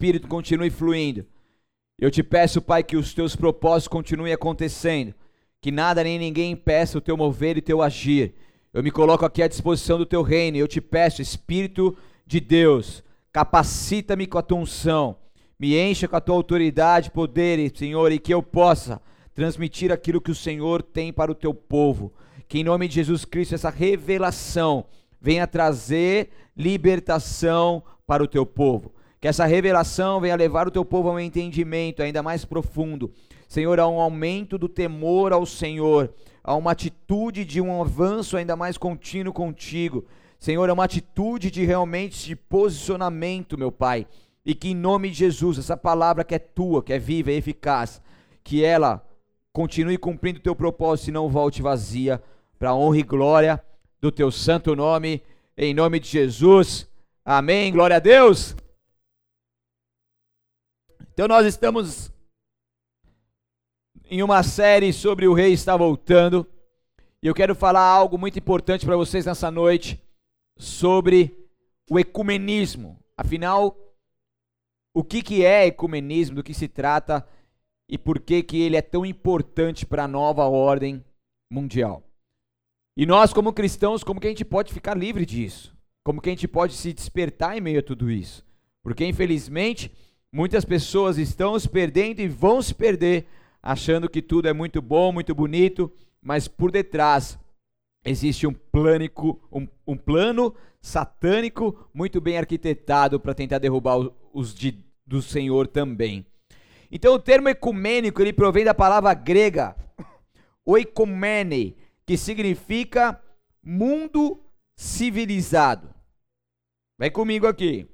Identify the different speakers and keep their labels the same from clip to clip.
Speaker 1: Espírito continue fluindo. Eu te peço, Pai, que os teus propósitos continuem acontecendo, que nada nem ninguém impeça o teu mover e teu agir. Eu me coloco aqui à disposição do teu reino eu te peço, Espírito de Deus, capacita-me com a tua unção, me encha com a tua autoridade, poder, Senhor, e que eu possa transmitir aquilo que o Senhor tem para o teu povo. Que em nome de Jesus Cristo essa revelação venha trazer libertação para o teu povo. Que essa revelação venha levar o teu povo a um entendimento ainda mais profundo. Senhor, a um aumento do temor ao Senhor, a uma atitude de um avanço ainda mais contínuo contigo. Senhor, é uma atitude de realmente de posicionamento, meu Pai. E que em nome de Jesus, essa palavra que é tua, que é viva e eficaz, que ela continue cumprindo o teu propósito e não volte vazia, para a honra e glória do teu santo nome, em nome de Jesus. Amém. Glória a Deus. Então nós estamos em uma série sobre o rei está voltando. E eu quero falar algo muito importante para vocês nessa noite sobre o ecumenismo. Afinal, o que, que é ecumenismo, do que se trata e por que, que ele é tão importante para a nova ordem mundial. E nós, como cristãos, como que a gente pode ficar livre disso? Como que a gente pode se despertar em meio a tudo isso? Porque, infelizmente, muitas pessoas estão se perdendo e vão se perder achando que tudo é muito bom, muito bonito, mas por detrás existe um, plânico, um, um plano satânico muito bem arquitetado para tentar derrubar os de, do Senhor também. Então o termo ecumênico ele provém da palavra grega oikomene, que significa mundo civilizado. Vem comigo aqui.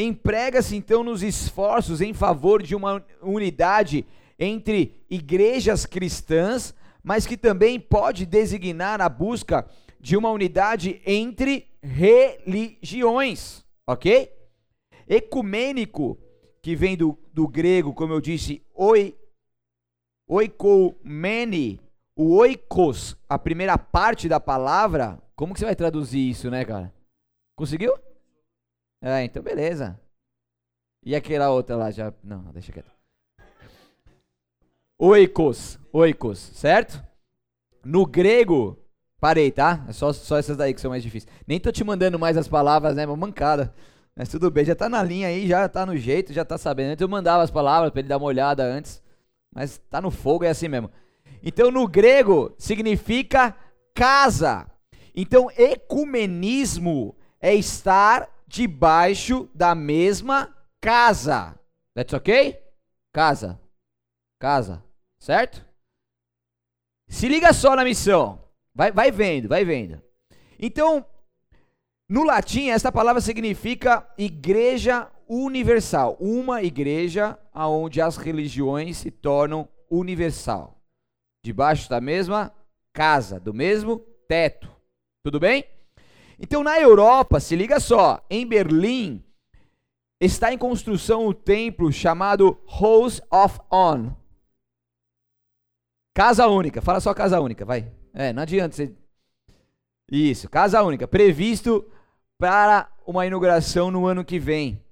Speaker 1: Emprega-se então nos esforços em favor de uma unidade entre igrejas cristãs, mas que também pode designar a busca de uma unidade entre religiões, ok? Ecumênico que vem do, do grego, como eu disse, oi, oikomene, o oikos, a primeira parte da palavra, como que você vai traduzir isso, né, cara? Conseguiu? É, então beleza. E aquela outra lá já, não, deixa quieto. Oikos, oikos, certo? No grego, parei, tá? É só, só essas daí que são mais difíceis. Nem tô te mandando mais as palavras, né? Uma mancada. Mas tudo bem, já tá na linha aí, já tá no jeito, já tá sabendo. Antes eu mandava as palavras para ele dar uma olhada antes, mas tá no fogo, é assim mesmo. Então no grego significa casa. Então ecumenismo é estar debaixo da mesma casa. That's ok? Casa. Casa. Certo? Se liga só na missão. Vai, vai vendo, vai vendo. Então, no latim, essa palavra significa igreja universal, uma igreja onde as religiões se tornam universal, debaixo da mesma casa, do mesmo teto. Tudo bem? Então, na Europa, se liga só, em Berlim está em construção o templo chamado House of On. Casa única, fala só casa única, vai. É, não adianta você. Isso, casa única, previsto para uma inauguração no ano que vem.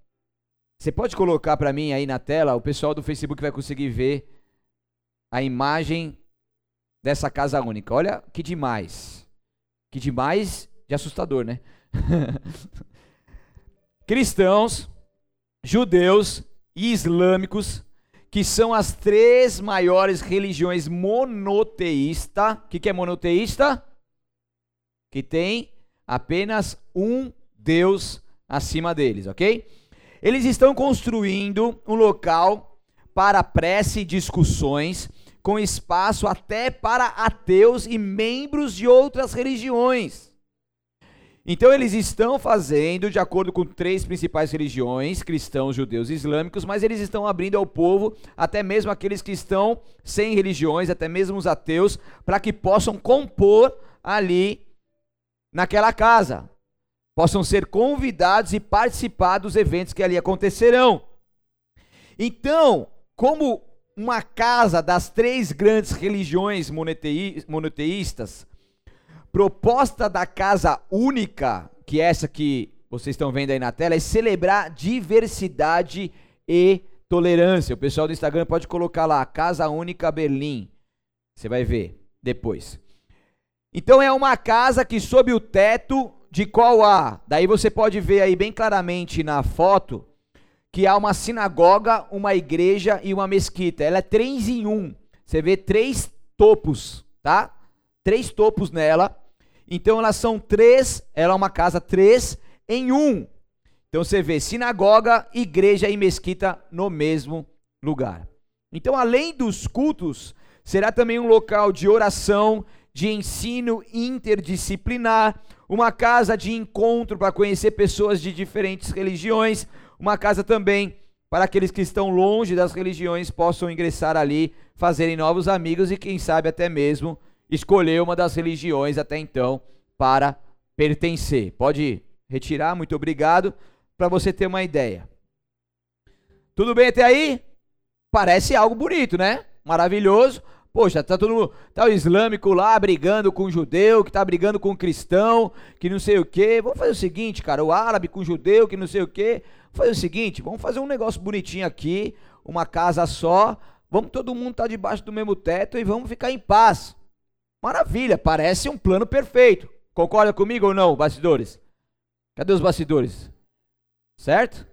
Speaker 1: Você pode colocar para mim aí na tela, o pessoal do Facebook vai conseguir ver a imagem dessa casa única. Olha que demais. Que demais de assustador, né? Cristãos, judeus e islâmicos, que são as três maiores religiões monoteísta. O que, que é monoteísta? Que tem apenas um Deus acima deles, ok? Eles estão construindo um local para prece e discussões, com espaço até para ateus e membros de outras religiões. Então eles estão fazendo de acordo com três principais religiões, cristãos, judeus e islâmicos, mas eles estão abrindo ao povo, até mesmo aqueles que estão sem religiões, até mesmo os ateus, para que possam compor ali naquela casa, possam ser convidados e participar dos eventos que ali acontecerão. Então, como uma casa das três grandes religiões monoteístas, proposta da casa única, que é essa que vocês estão vendo aí na tela, é celebrar diversidade e tolerância. O pessoal do Instagram pode colocar lá, Casa Única Berlim. Você vai ver depois. Então é uma casa que sob o teto de qual há. Daí você pode ver aí bem claramente na foto que há uma sinagoga, uma igreja e uma mesquita. Ela é três em um. Você vê três topos, tá? Três topos nela. Então elas são três, ela é uma casa três em um. Então você vê sinagoga, igreja e mesquita no mesmo lugar. Então, além dos cultos, será também um local de oração, de ensino interdisciplinar, uma casa de encontro para conhecer pessoas de diferentes religiões, uma casa também para aqueles que estão longe das religiões possam ingressar ali, fazerem novos amigos e quem sabe até mesmo escolher uma das religiões até então para pertencer. Pode retirar, muito obrigado, para você ter uma ideia. Tudo bem até aí? Parece algo bonito, né? Maravilhoso. Poxa, tá todo tá o islâmico lá brigando com o judeu, que tá brigando com o cristão, que não sei o quê. Vamos fazer o seguinte, cara, o árabe com o judeu, que não sei o quê. Vamos fazer o seguinte, vamos fazer um negócio bonitinho aqui, uma casa só. Vamos todo mundo estar tá debaixo do mesmo teto e vamos ficar em paz. Maravilha, parece um plano perfeito. Concorda comigo ou não, bastidores? Cadê os bastidores? Certo?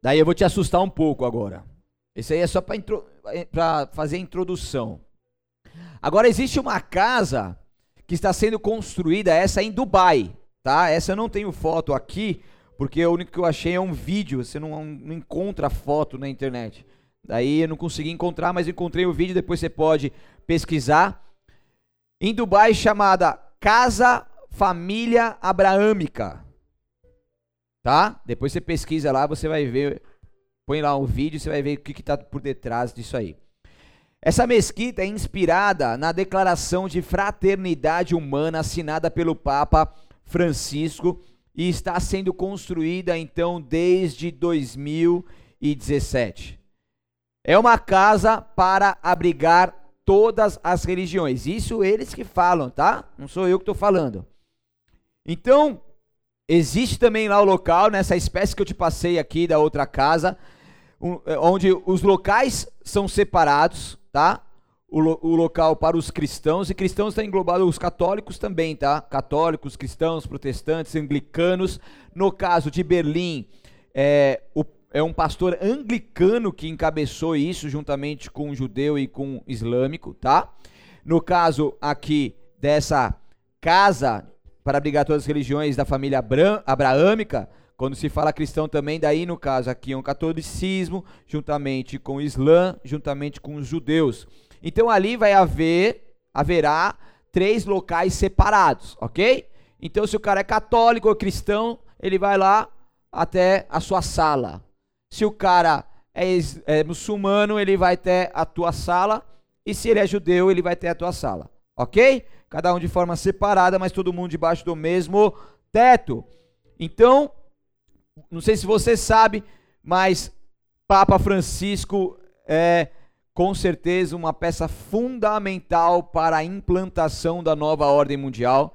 Speaker 1: Daí eu vou te assustar um pouco agora. Esse aí é só para intro... fazer a introdução. Agora existe uma casa que está sendo construída, essa é em Dubai, tá? Essa eu não tenho foto aqui, porque o único que eu achei é um vídeo, você não, não encontra foto na internet. Daí eu não consegui encontrar, mas encontrei o vídeo, depois você pode pesquisar. Em Dubai chamada Casa Família Abraâmica. Tá? Depois você pesquisa lá, você vai ver Põe lá um vídeo, você vai ver o que está por detrás disso aí. Essa mesquita é inspirada na declaração de fraternidade humana assinada pelo Papa Francisco e está sendo construída então desde 2017. É uma casa para abrigar todas as religiões. Isso eles que falam, tá? Não sou eu que estou falando. Então, existe também lá o local, nessa espécie que eu te passei aqui da outra casa, é, onde os locais são separados, tá? O, lo, o, local para os cristãos, e cristãos está englobado os católicos também, tá? Católicos, cristãos, protestantes, anglicanos. No caso de Berlim, é, o, é um pastor anglicano que encabeçou isso, juntamente com um judeu e com um islâmico, tá? No caso aqui dessa casa para abrigar todas as religiões da família Abra abraâmica, quando se fala cristão também, daí no caso aqui é um catolicismo, juntamente com o Islã, juntamente com os judeus. Então ali vai haver, haverá três locais separados, ok? Então se o cara é católico ou cristão, ele vai lá até a sua sala. Se o cara é, é muçulmano, ele vai até a tua sala. E se ele é judeu, ele vai até a tua sala, ok? Cada um de forma separada, mas todo mundo debaixo do mesmo teto. Então, não sei se você sabe, mas Papa Francisco é com certeza uma peça fundamental para a implantação da nova ordem mundial.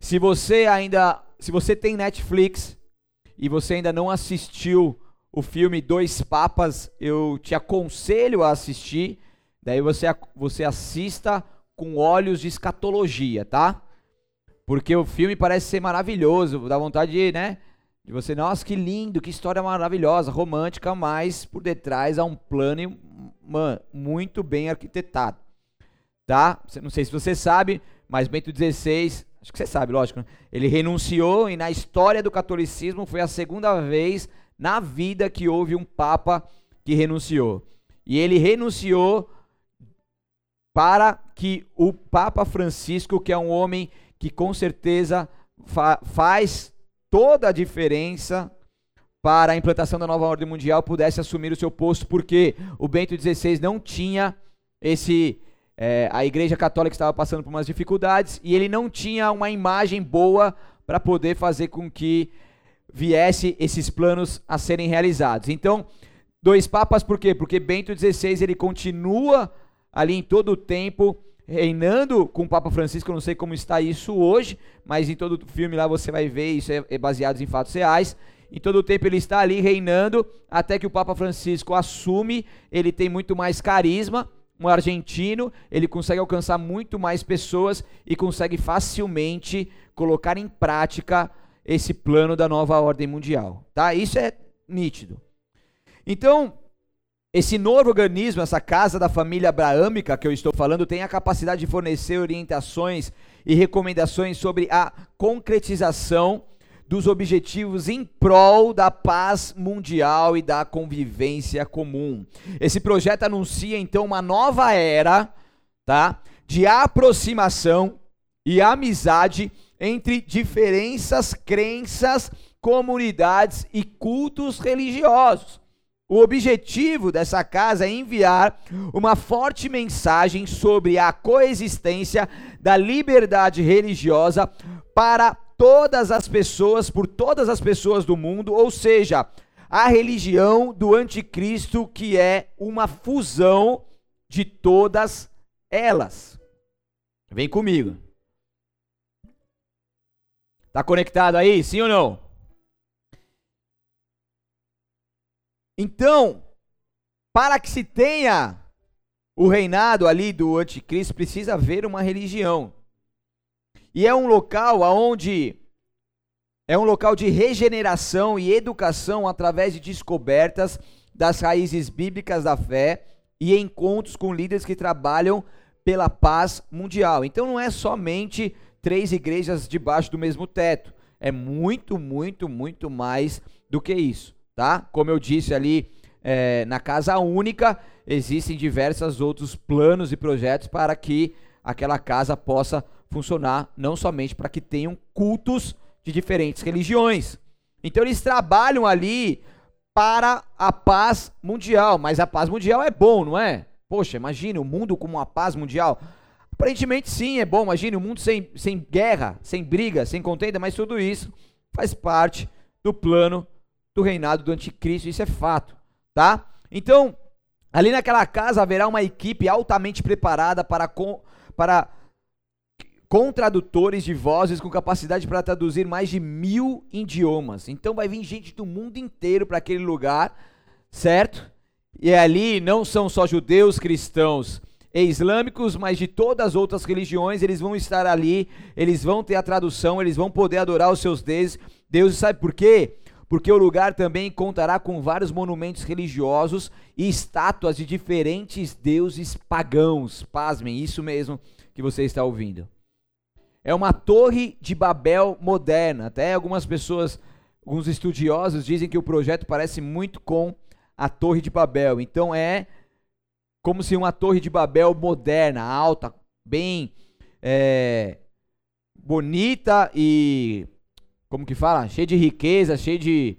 Speaker 1: Se você ainda, se você tem Netflix e você ainda não assistiu o filme Dois Papas, eu te aconselho a assistir. Daí você você assista com olhos de escatologia, tá? Porque o filme parece ser maravilhoso, dá vontade de, né? De você, nossa, que lindo, que história maravilhosa, romântica, mas por detrás há um plano man, muito bem arquitetado. Tá? Não sei se você sabe, mas Bento XVI, acho que você sabe, lógico, né? ele renunciou e na história do catolicismo foi a segunda vez na vida que houve um papa que renunciou. E ele renunciou para que o Papa Francisco, que é um homem que com certeza fa faz toda a diferença para a implantação da nova ordem mundial pudesse assumir o seu posto, porque o Bento XVI não tinha esse. É, a Igreja Católica estava passando por umas dificuldades e ele não tinha uma imagem boa para poder fazer com que viesse esses planos a serem realizados. Então, dois papas por quê? Porque Bento XVI ele continua ali em todo o tempo reinando com o Papa Francisco, eu não sei como está isso hoje, mas em todo filme lá você vai ver, isso é, é baseado em fatos reais. Em todo o tempo ele está ali reinando, até que o Papa Francisco assume, ele tem muito mais carisma, um argentino, ele consegue alcançar muito mais pessoas e consegue facilmente colocar em prática esse plano da nova ordem mundial, tá? Isso é nítido. Então, esse novo organismo, essa casa da família abraâmica que eu estou falando, tem a capacidade de fornecer orientações e recomendações sobre a concretização dos objetivos em prol da paz mundial e da convivência comum. Esse projeto anuncia então uma nova era, tá? De aproximação e amizade entre diferenças, crenças, comunidades e cultos religiosos. O objetivo dessa casa é enviar uma forte mensagem sobre a coexistência da liberdade religiosa para todas as pessoas, por todas as pessoas do mundo, ou seja, a religião do anticristo que é uma fusão de todas elas. Vem comigo. Tá conectado aí? Sim ou não? Então, para que se tenha o reinado ali do anticristo, precisa haver uma religião. E é um local aonde é um local de regeneração e educação através de descobertas das raízes bíblicas da fé e encontros com líderes que trabalham pela paz mundial. Então não é somente três igrejas debaixo do mesmo teto. É muito, muito, muito mais do que isso tá? Como eu disse ali, é, na casa única existem diversos outros planos e projetos para que aquela casa possa funcionar, não somente para que tenham cultos de diferentes religiões. Então eles trabalham ali para a paz mundial, mas a paz mundial é bom, não é? Poxa, imagine o mundo como uma paz mundial. Aparentemente sim, é bom. Imagine um mundo sem, sem guerra, sem briga, sem contenda, mas tudo isso faz parte do plano do reinado do anticristo, isso é fato, tá? Então, ali naquela casa haverá uma equipe altamente preparada para, com, para com tradutores de vozes com capacidade para traduzir mais de mil idiomas. Então vai vir gente do mundo inteiro para aquele lugar, certo? E ali não são só judeus, cristãos islâmicos, mas de todas as outras religiões, eles vão estar ali, eles vão ter a tradução, eles vão poder adorar os seus deuses. Deus sabe por quê? porque o lugar também contará com vários monumentos religiosos e estátuas de diferentes deuses pagãos. Pasmem, isso mesmo que você está ouvindo. É uma torre de Babel moderna. Até algumas pessoas, alguns estudiosos dizem que o projeto parece muito com a Torre de Babel. Então é como se uma Torre de Babel moderna, alta, bem é, bonita e como que fala? Cheio de riqueza, cheio de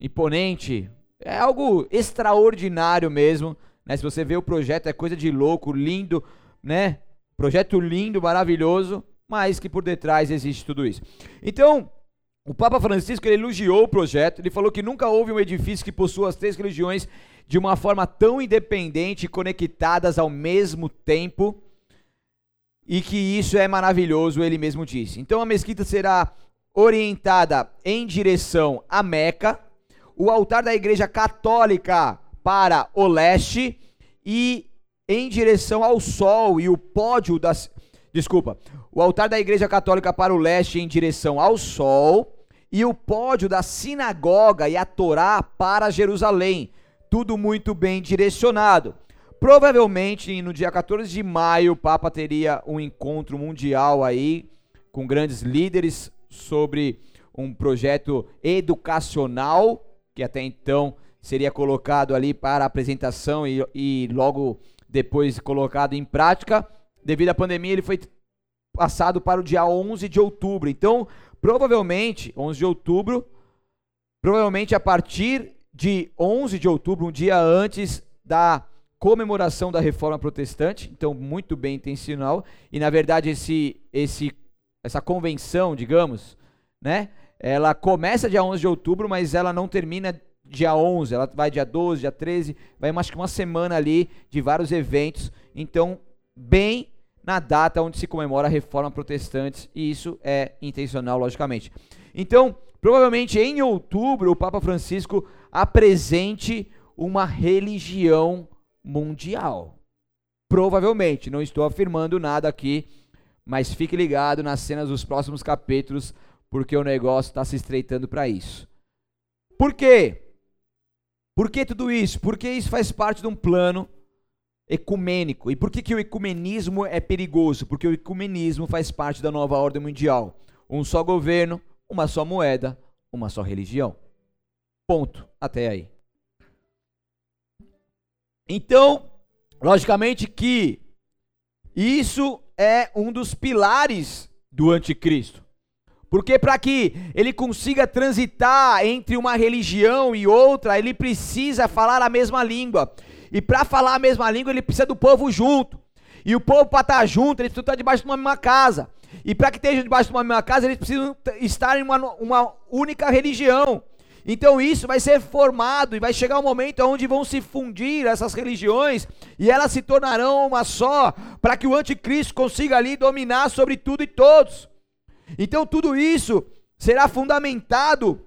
Speaker 1: imponente. É algo extraordinário mesmo, né? Se você vê o projeto, é coisa de louco, lindo, né? Projeto lindo, maravilhoso, mas que por detrás existe tudo isso. Então, o Papa Francisco elogiou o projeto, ele falou que nunca houve um edifício que possua as três religiões de uma forma tão independente e conectadas ao mesmo tempo, e que isso é maravilhoso, ele mesmo disse. Então a mesquita será orientada em direção a Meca, o altar da Igreja Católica para o leste e em direção ao sol e o pódio das desculpa, o altar da Igreja Católica para o leste em direção ao sol e o pódio da sinagoga e a Torá para Jerusalém, tudo muito bem direcionado. Provavelmente no dia 14 de maio o Papa teria um encontro mundial aí com grandes líderes sobre um projeto educacional, que até então seria colocado ali para apresentação e, e logo depois colocado em prática. Devido à pandemia, ele foi passado para o dia 11 de outubro. Então, provavelmente, 11 de outubro, provavelmente a partir de 11 de outubro, um dia antes da comemoração da reforma protestante, então muito bem intencional, e na verdade esse, esse essa convenção, digamos, né? Ela começa dia 11 de outubro, mas ela não termina dia 11, ela vai dia 12, dia 13, vai acho que uma semana ali de vários eventos. Então, bem na data onde se comemora a reforma protestante, e isso é intencional, logicamente. Então, provavelmente em outubro, o Papa Francisco apresente uma religião mundial. Provavelmente, não estou afirmando nada aqui, mas fique ligado nas cenas dos próximos capítulos, porque o negócio está se estreitando para isso. Por quê? Por que tudo isso? Porque isso faz parte de um plano ecumênico. E por que, que o ecumenismo é perigoso? Porque o ecumenismo faz parte da nova ordem mundial. Um só governo, uma só moeda, uma só religião. Ponto. Até aí. Então, logicamente que isso é um dos pilares do anticristo. Porque para que ele consiga transitar entre uma religião e outra, ele precisa falar a mesma língua. E para falar a mesma língua, ele precisa do povo junto. E o povo para estar junto, eles precisam estar debaixo de uma mesma casa. E para que estejam debaixo de uma mesma casa, eles precisam estar em uma, uma única religião. Então isso vai ser formado e vai chegar um momento onde vão se fundir essas religiões e elas se tornarão uma só, para que o anticristo consiga ali dominar sobre tudo e todos. Então tudo isso será fundamentado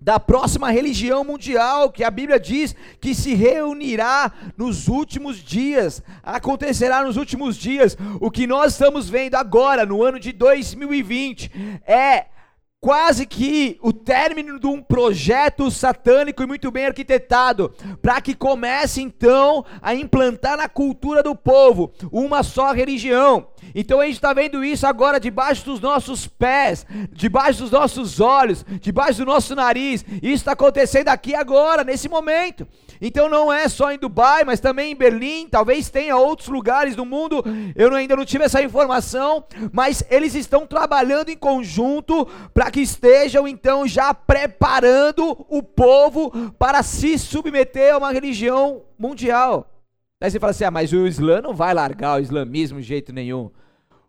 Speaker 1: da próxima religião mundial, que a Bíblia diz que se reunirá nos últimos dias, acontecerá nos últimos dias. O que nós estamos vendo agora, no ano de 2020, é quase que o término de um projeto satânico e muito bem arquitetado, para que comece então a implantar na cultura do povo uma só religião. Então a gente está vendo isso agora debaixo dos nossos pés, debaixo dos nossos olhos, debaixo do nosso nariz. Isso está acontecendo aqui agora, nesse momento. Então não é só em Dubai, mas também em Berlim, talvez tenha outros lugares do mundo. Eu ainda não tive essa informação, mas eles estão trabalhando em conjunto para que estejam então já preparando o povo para se submeter a uma religião mundial. Aí você fala assim: ah, mas o Islã não vai largar o islamismo de jeito nenhum.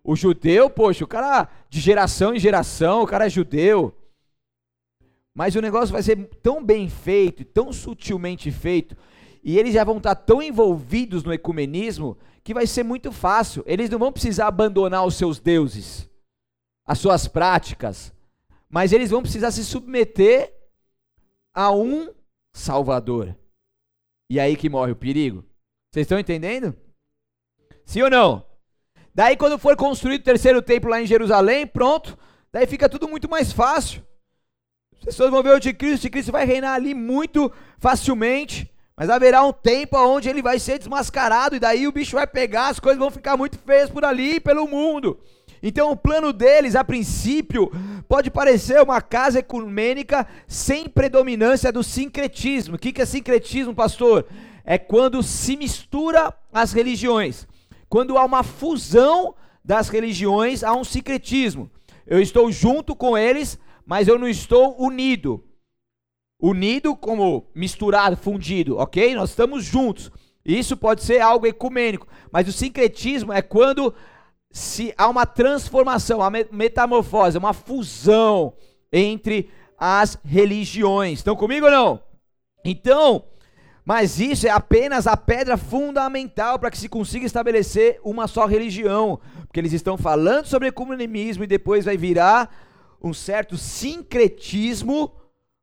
Speaker 1: O judeu, poxa, o cara de geração em geração, o cara é judeu. Mas o negócio vai ser tão bem feito, tão sutilmente feito, e eles já vão estar tão envolvidos no ecumenismo que vai ser muito fácil. Eles não vão precisar abandonar os seus deuses, as suas práticas, mas eles vão precisar se submeter a um Salvador. E aí que morre o perigo. Vocês estão entendendo? Sim ou não? Daí, quando for construído o terceiro templo lá em Jerusalém, pronto, daí fica tudo muito mais fácil. As pessoas vão ver o anticristo, o anticristo vai reinar ali muito facilmente, mas haverá um tempo onde ele vai ser desmascarado, e daí o bicho vai pegar, as coisas vão ficar muito feias por ali, pelo mundo. Então, o plano deles, a princípio, pode parecer uma casa ecumênica sem predominância do sincretismo. O que é sincretismo, pastor? É quando se mistura as religiões. Quando há uma fusão das religiões, há um sincretismo. Eu estou junto com eles, mas eu não estou unido. Unido como misturado, fundido, ok? Nós estamos juntos. Isso pode ser algo ecumênico, mas o sincretismo é quando se há uma transformação, uma metamorfose, uma fusão entre as religiões. Estão comigo ou não? Então, mas isso é apenas a pedra fundamental para que se consiga estabelecer uma só religião, porque eles estão falando sobre ecumenismo e depois vai virar um certo sincretismo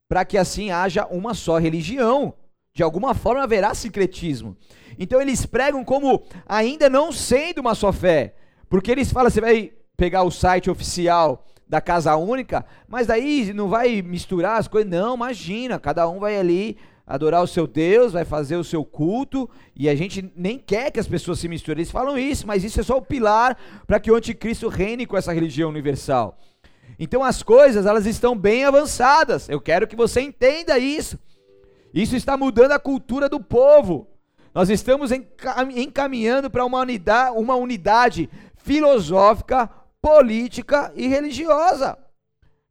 Speaker 1: para que assim haja uma só religião. De alguma forma haverá sincretismo. Então eles pregam como ainda não sendo uma só fé. Porque eles falam, você vai pegar o site oficial da Casa Única, mas daí não vai misturar as coisas. Não, imagina, cada um vai ali adorar o seu Deus, vai fazer o seu culto, e a gente nem quer que as pessoas se misturem. Eles falam isso, mas isso é só o pilar para que o anticristo reine com essa religião universal. Então as coisas, elas estão bem avançadas. Eu quero que você entenda isso. Isso está mudando a cultura do povo. Nós estamos encaminhando para uma unidade, uma unidade filosófica, política e religiosa.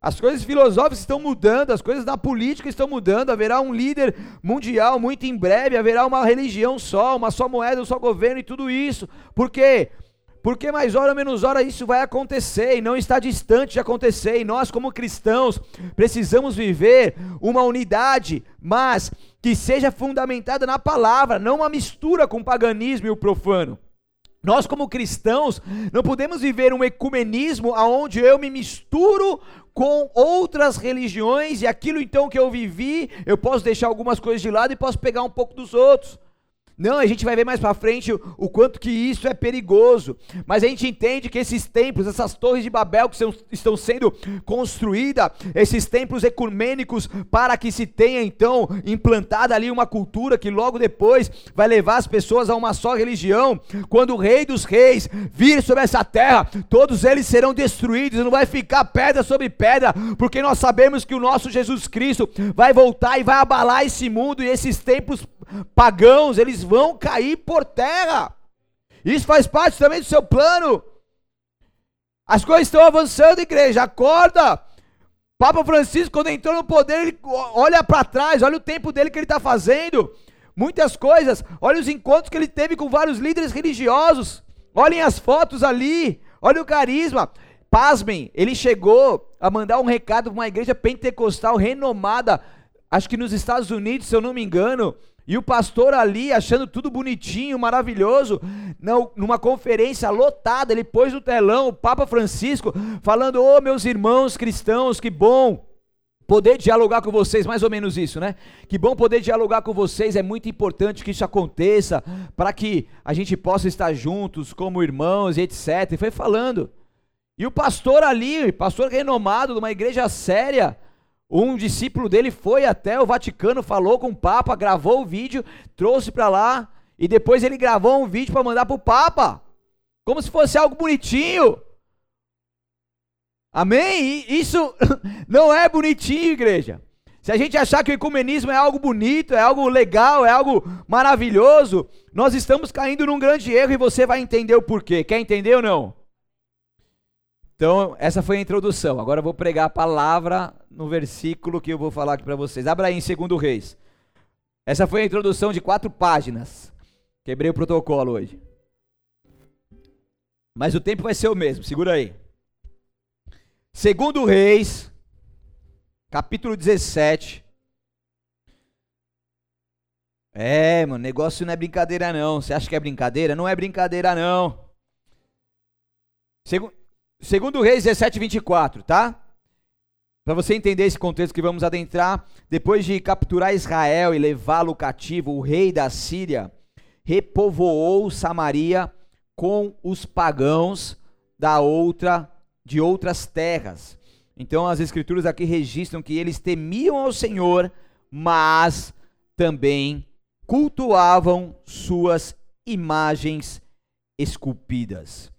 Speaker 1: As coisas filosóficas estão mudando, as coisas da política estão mudando. Haverá um líder mundial muito em breve, haverá uma religião só, uma só moeda, um só governo e tudo isso. Por quê? Porque mais hora ou menos hora isso vai acontecer e não está distante de acontecer. E nós, como cristãos, precisamos viver uma unidade, mas que seja fundamentada na palavra, não uma mistura com o paganismo e o profano. Nós, como cristãos, não podemos viver um ecumenismo onde eu me misturo com outras religiões e aquilo então que eu vivi, eu posso deixar algumas coisas de lado e posso pegar um pouco dos outros. Não, a gente vai ver mais para frente o, o, quanto que isso é perigoso. Mas a gente entende que esses templos, essas torres de Babel que são, estão sendo construídas, esses templos ecumênicos, para que se tenha então implantada ali uma cultura que logo depois vai levar as pessoas a uma só religião. Quando o Rei dos Reis vir sobre essa terra, todos eles serão destruídos, não vai ficar pedra sobre pedra, porque nós sabemos que o nosso Jesus Cristo vai voltar e vai abalar esse mundo e esses templos pagãos, eles vão cair por terra. Isso faz parte também do seu plano. As coisas estão avançando, igreja, acorda. Papa Francisco, quando entrou no poder, ele olha para trás, olha o tempo dele que ele está fazendo. Muitas coisas, olha os encontros que ele teve com vários líderes religiosos. Olhem as fotos ali, olha o carisma. Pasmem, ele chegou a mandar um recado para uma igreja pentecostal renomada, acho que nos Estados Unidos, se eu não me engano. E o pastor ali, achando tudo bonitinho, maravilhoso, numa conferência lotada, ele pôs no telão o Papa Francisco, falando: Ô oh, meus irmãos cristãos, que bom poder dialogar com vocês, mais ou menos isso, né? Que bom poder dialogar com vocês, é muito importante que isso aconteça, para que a gente possa estar juntos como irmãos e etc. E foi falando. E o pastor ali, pastor renomado de uma igreja séria, um discípulo dele foi até o Vaticano, falou com o Papa, gravou o vídeo, trouxe para lá e depois ele gravou um vídeo para mandar para o Papa, como se fosse algo bonitinho. Amém? Isso não é bonitinho, igreja. Se a gente achar que o ecumenismo é algo bonito, é algo legal, é algo maravilhoso, nós estamos caindo num grande erro e você vai entender o porquê. Quer entender ou não? Então, essa foi a introdução. Agora eu vou pregar a palavra no versículo que eu vou falar aqui para vocês. Abra aí em 2 Reis. Essa foi a introdução de quatro páginas. Quebrei o protocolo hoje. Mas o tempo vai ser o mesmo, segura aí. Segundo Reis, capítulo 17. É, mano, negócio não é brincadeira não. Você acha que é brincadeira? Não é brincadeira não. Segundo Segundo Reis 17, 24, tá? Para você entender esse contexto que vamos adentrar, depois de capturar Israel e levá-lo cativo, o rei da Síria repovoou Samaria com os pagãos da outra de outras terras. Então as escrituras aqui registram que eles temiam ao Senhor, mas também cultuavam suas imagens esculpidas.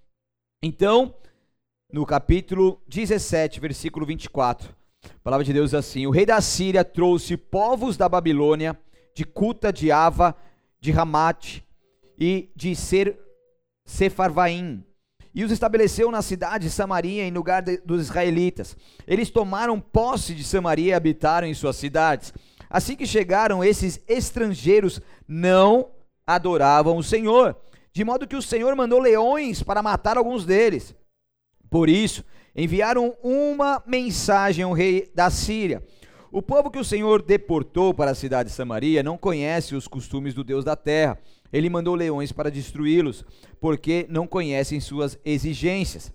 Speaker 1: Então, no capítulo 17, versículo 24. A palavra de Deus diz assim: O rei da Síria trouxe povos da Babilônia, de Cuta, de Ava, de Ramate e de Ser, Sefarvaim, e os estabeleceu na cidade de Samaria em lugar de, dos israelitas. Eles tomaram posse de Samaria e habitaram em suas cidades. Assim que chegaram, esses estrangeiros não adoravam o Senhor, de modo que o Senhor mandou leões para matar alguns deles. Por isso, enviaram uma mensagem ao rei da Síria. O povo que o Senhor deportou para a cidade de Samaria não conhece os costumes do Deus da terra. Ele mandou leões para destruí-los, porque não conhecem suas exigências.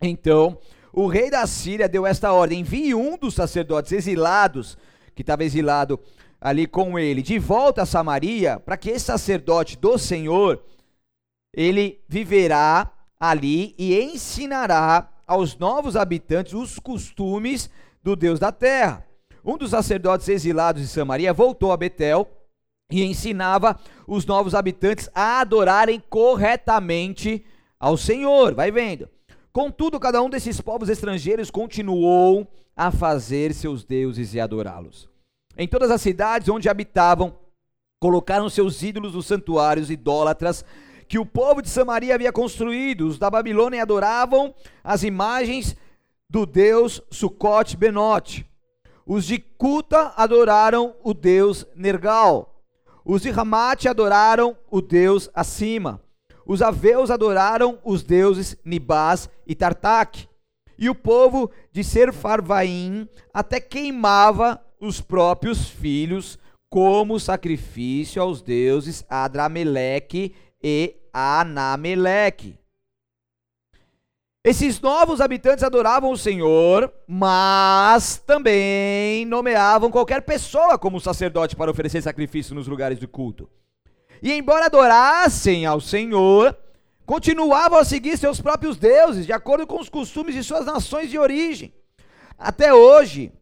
Speaker 1: Então, o rei da Síria deu esta ordem: envie um dos sacerdotes exilados, que estava exilado ali com ele, de volta a Samaria, para que esse sacerdote do Senhor, ele viverá ali e ensinará aos novos habitantes os costumes do Deus da terra. Um dos sacerdotes exilados de Samaria voltou a Betel e ensinava os novos habitantes a adorarem corretamente ao Senhor. Vai vendo. Contudo, cada um desses povos estrangeiros continuou a fazer seus deuses e adorá-los. Em todas as cidades onde habitavam, colocaram seus ídolos nos santuários idólatras que o povo de Samaria havia construído. Os da Babilônia adoravam as imagens do deus Sucote Benote. Os de Cuta adoraram o deus Nergal. Os de Ramate adoraram o deus Acima. Os aveus adoraram os deuses Nibás e Tartak. E o povo de Serfarvaim até queimava os próprios filhos como sacrifício aos deuses Adrameleque e Anameleque. Esses novos habitantes adoravam o Senhor, mas também nomeavam qualquer pessoa como sacerdote para oferecer sacrifício nos lugares de culto. E embora adorassem ao Senhor, continuavam a seguir seus próprios deuses, de acordo com os costumes de suas nações de origem. Até hoje,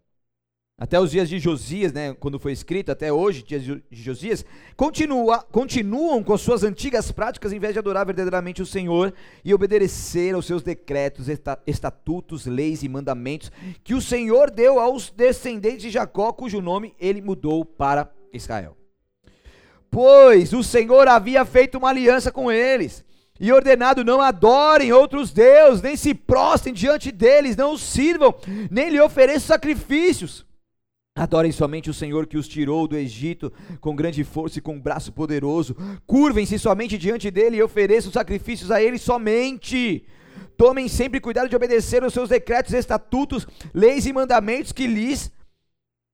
Speaker 1: até os dias de Josias, né, quando foi escrito, até hoje, dias de Josias, continua, continuam com suas antigas práticas em vez de adorar verdadeiramente o Senhor e obedecer aos seus decretos, estatutos, leis e mandamentos que o Senhor deu aos descendentes de Jacó, cujo nome ele mudou para Israel. Pois o Senhor havia feito uma aliança com eles e ordenado: não adorem outros deuses, nem se prostrem diante deles, não os sirvam, nem lhe ofereçam sacrifícios. Adorem somente o Senhor que os tirou do Egito com grande força e com um braço poderoso. Curvem-se somente diante dele e ofereçam sacrifícios a ele somente. Tomem sempre cuidado de obedecer aos seus decretos, estatutos, leis e mandamentos que lhes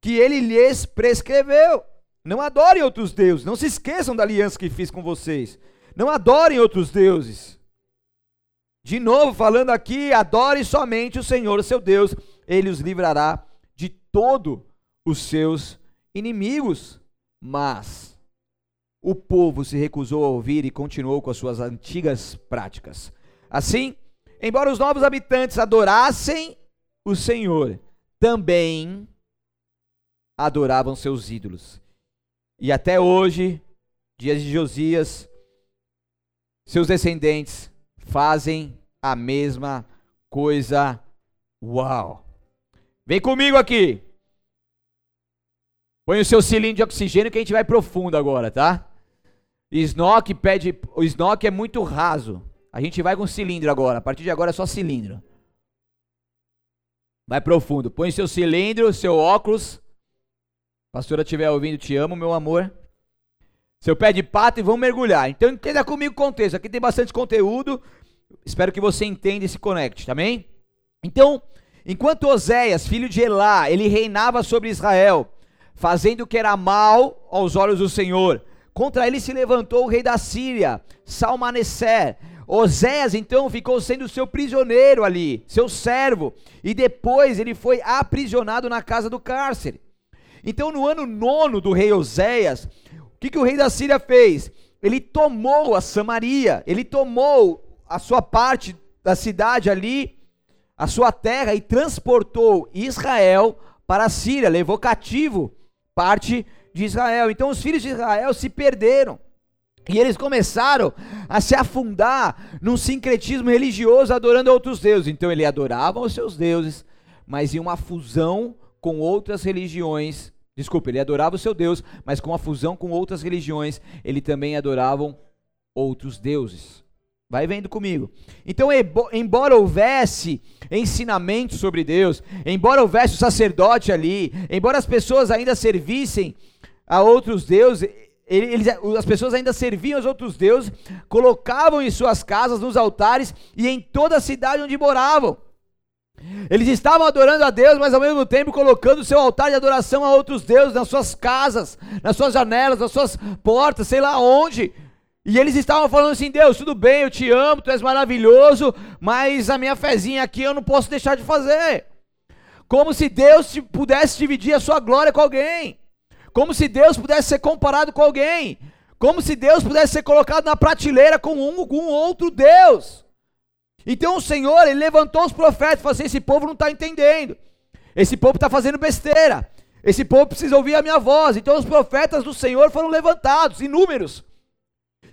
Speaker 1: que ele lhes prescreveu. Não adorem outros deuses, não se esqueçam da aliança que fiz com vocês. Não adorem outros deuses. De novo falando aqui, adore somente o Senhor, seu Deus, ele os livrará de todo os seus inimigos. Mas o povo se recusou a ouvir e continuou com as suas antigas práticas. Assim, embora os novos habitantes adorassem o Senhor, também adoravam seus ídolos. E até hoje, dias de Josias, seus descendentes fazem a mesma coisa. Uau! Vem comigo aqui. Põe o seu cilindro de oxigênio que a gente vai profundo agora, tá? Snock pede. O Snock é muito raso. A gente vai com cilindro agora. A partir de agora é só cilindro. Vai profundo. Põe seu cilindro, seu óculos. Pastora estiver ouvindo, te amo, meu amor. Seu pé de pato e vamos mergulhar. Então entenda comigo o contexto. Aqui tem bastante conteúdo. Espero que você entenda e se conecte? Tá então, enquanto Oséias, filho de Elá, ele reinava sobre Israel fazendo o que era mal aos olhos do Senhor. Contra ele se levantou o rei da Síria, Salmaneser. Oséias então ficou sendo seu prisioneiro ali, seu servo, e depois ele foi aprisionado na casa do cárcere. Então, no ano nono do rei Oséias, o que, que o rei da Síria fez? Ele tomou a Samaria, ele tomou a sua parte da cidade ali, a sua terra, e transportou Israel para a Síria, levou cativo parte de Israel. Então os filhos de Israel se perderam. E eles começaram a se afundar num sincretismo religioso, adorando outros deuses. Então ele adorava os seus deuses, mas em uma fusão com outras religiões. Desculpa, ele adorava o seu Deus, mas com uma fusão com outras religiões, ele também adoravam outros deuses. Vai vendo comigo. Então, embora houvesse ensinamento sobre Deus, embora houvesse o sacerdote ali, embora as pessoas ainda servissem a outros deuses, eles, as pessoas ainda serviam aos outros deuses, colocavam em suas casas, nos altares e em toda a cidade onde moravam. Eles estavam adorando a Deus, mas ao mesmo tempo colocando seu altar de adoração a outros deuses nas suas casas, nas suas janelas, nas suas portas, sei lá onde. E eles estavam falando assim: Deus, tudo bem, eu te amo, tu és maravilhoso, mas a minha fezinha aqui eu não posso deixar de fazer. Como se Deus pudesse dividir a sua glória com alguém. Como se Deus pudesse ser comparado com alguém. Como se Deus pudesse ser colocado na prateleira com um com outro Deus. Então o Senhor, ele levantou os profetas e falou assim: esse povo não está entendendo. Esse povo está fazendo besteira. Esse povo precisa ouvir a minha voz. Então os profetas do Senhor foram levantados, inúmeros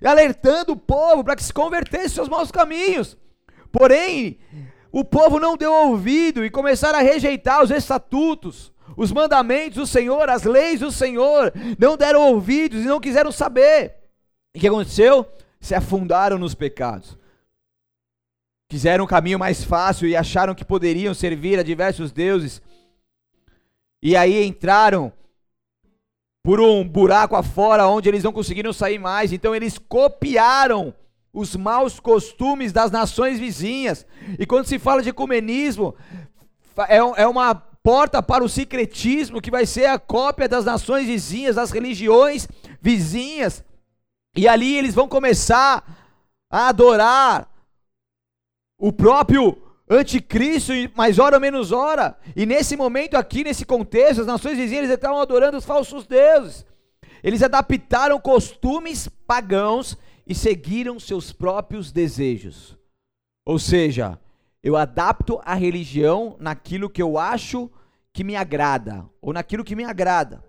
Speaker 1: alertando o povo para que se convertesse seus maus caminhos. Porém, o povo não deu ouvido e começaram a rejeitar os estatutos, os mandamentos do Senhor, as leis do Senhor, não deram ouvidos e não quiseram saber. E o que aconteceu? Se afundaram nos pecados. Fizeram um caminho mais fácil e acharam que poderiam servir a diversos deuses. E aí entraram por um buraco afora onde eles não conseguiram sair mais. Então eles copiaram os maus costumes das nações vizinhas. E quando se fala de ecumenismo, é, é uma porta para o secretismo que vai ser a cópia das nações vizinhas, das religiões vizinhas. E ali eles vão começar a adorar o próprio anticristo, mais hora ou menos hora. E nesse momento aqui, nesse contexto, as nações vizinhas estavam adorando os falsos deuses. Eles adaptaram costumes pagãos e seguiram seus próprios desejos. Ou seja, eu adapto a religião naquilo que eu acho que me agrada, ou naquilo que me agrada,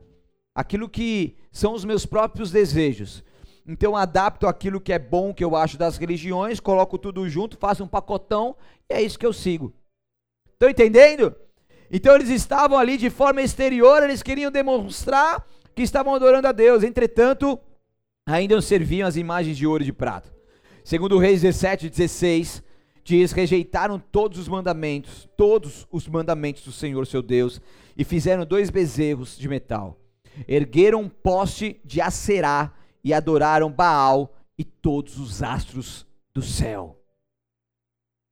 Speaker 1: aquilo que são os meus próprios desejos. Então adapto aquilo que é bom que eu acho das religiões, coloco tudo junto, faço um pacotão e é isso que eu sigo. Estão entendendo? Então eles estavam ali de forma exterior, eles queriam demonstrar que estavam adorando a Deus, entretanto, ainda não serviam as imagens de ouro e de prata. Segundo Reis 17, 16, diz: rejeitaram todos os mandamentos, todos os mandamentos do Senhor seu Deus, e fizeram dois bezerros de metal. Ergueram um poste de acerá e adoraram Baal e todos os astros do céu.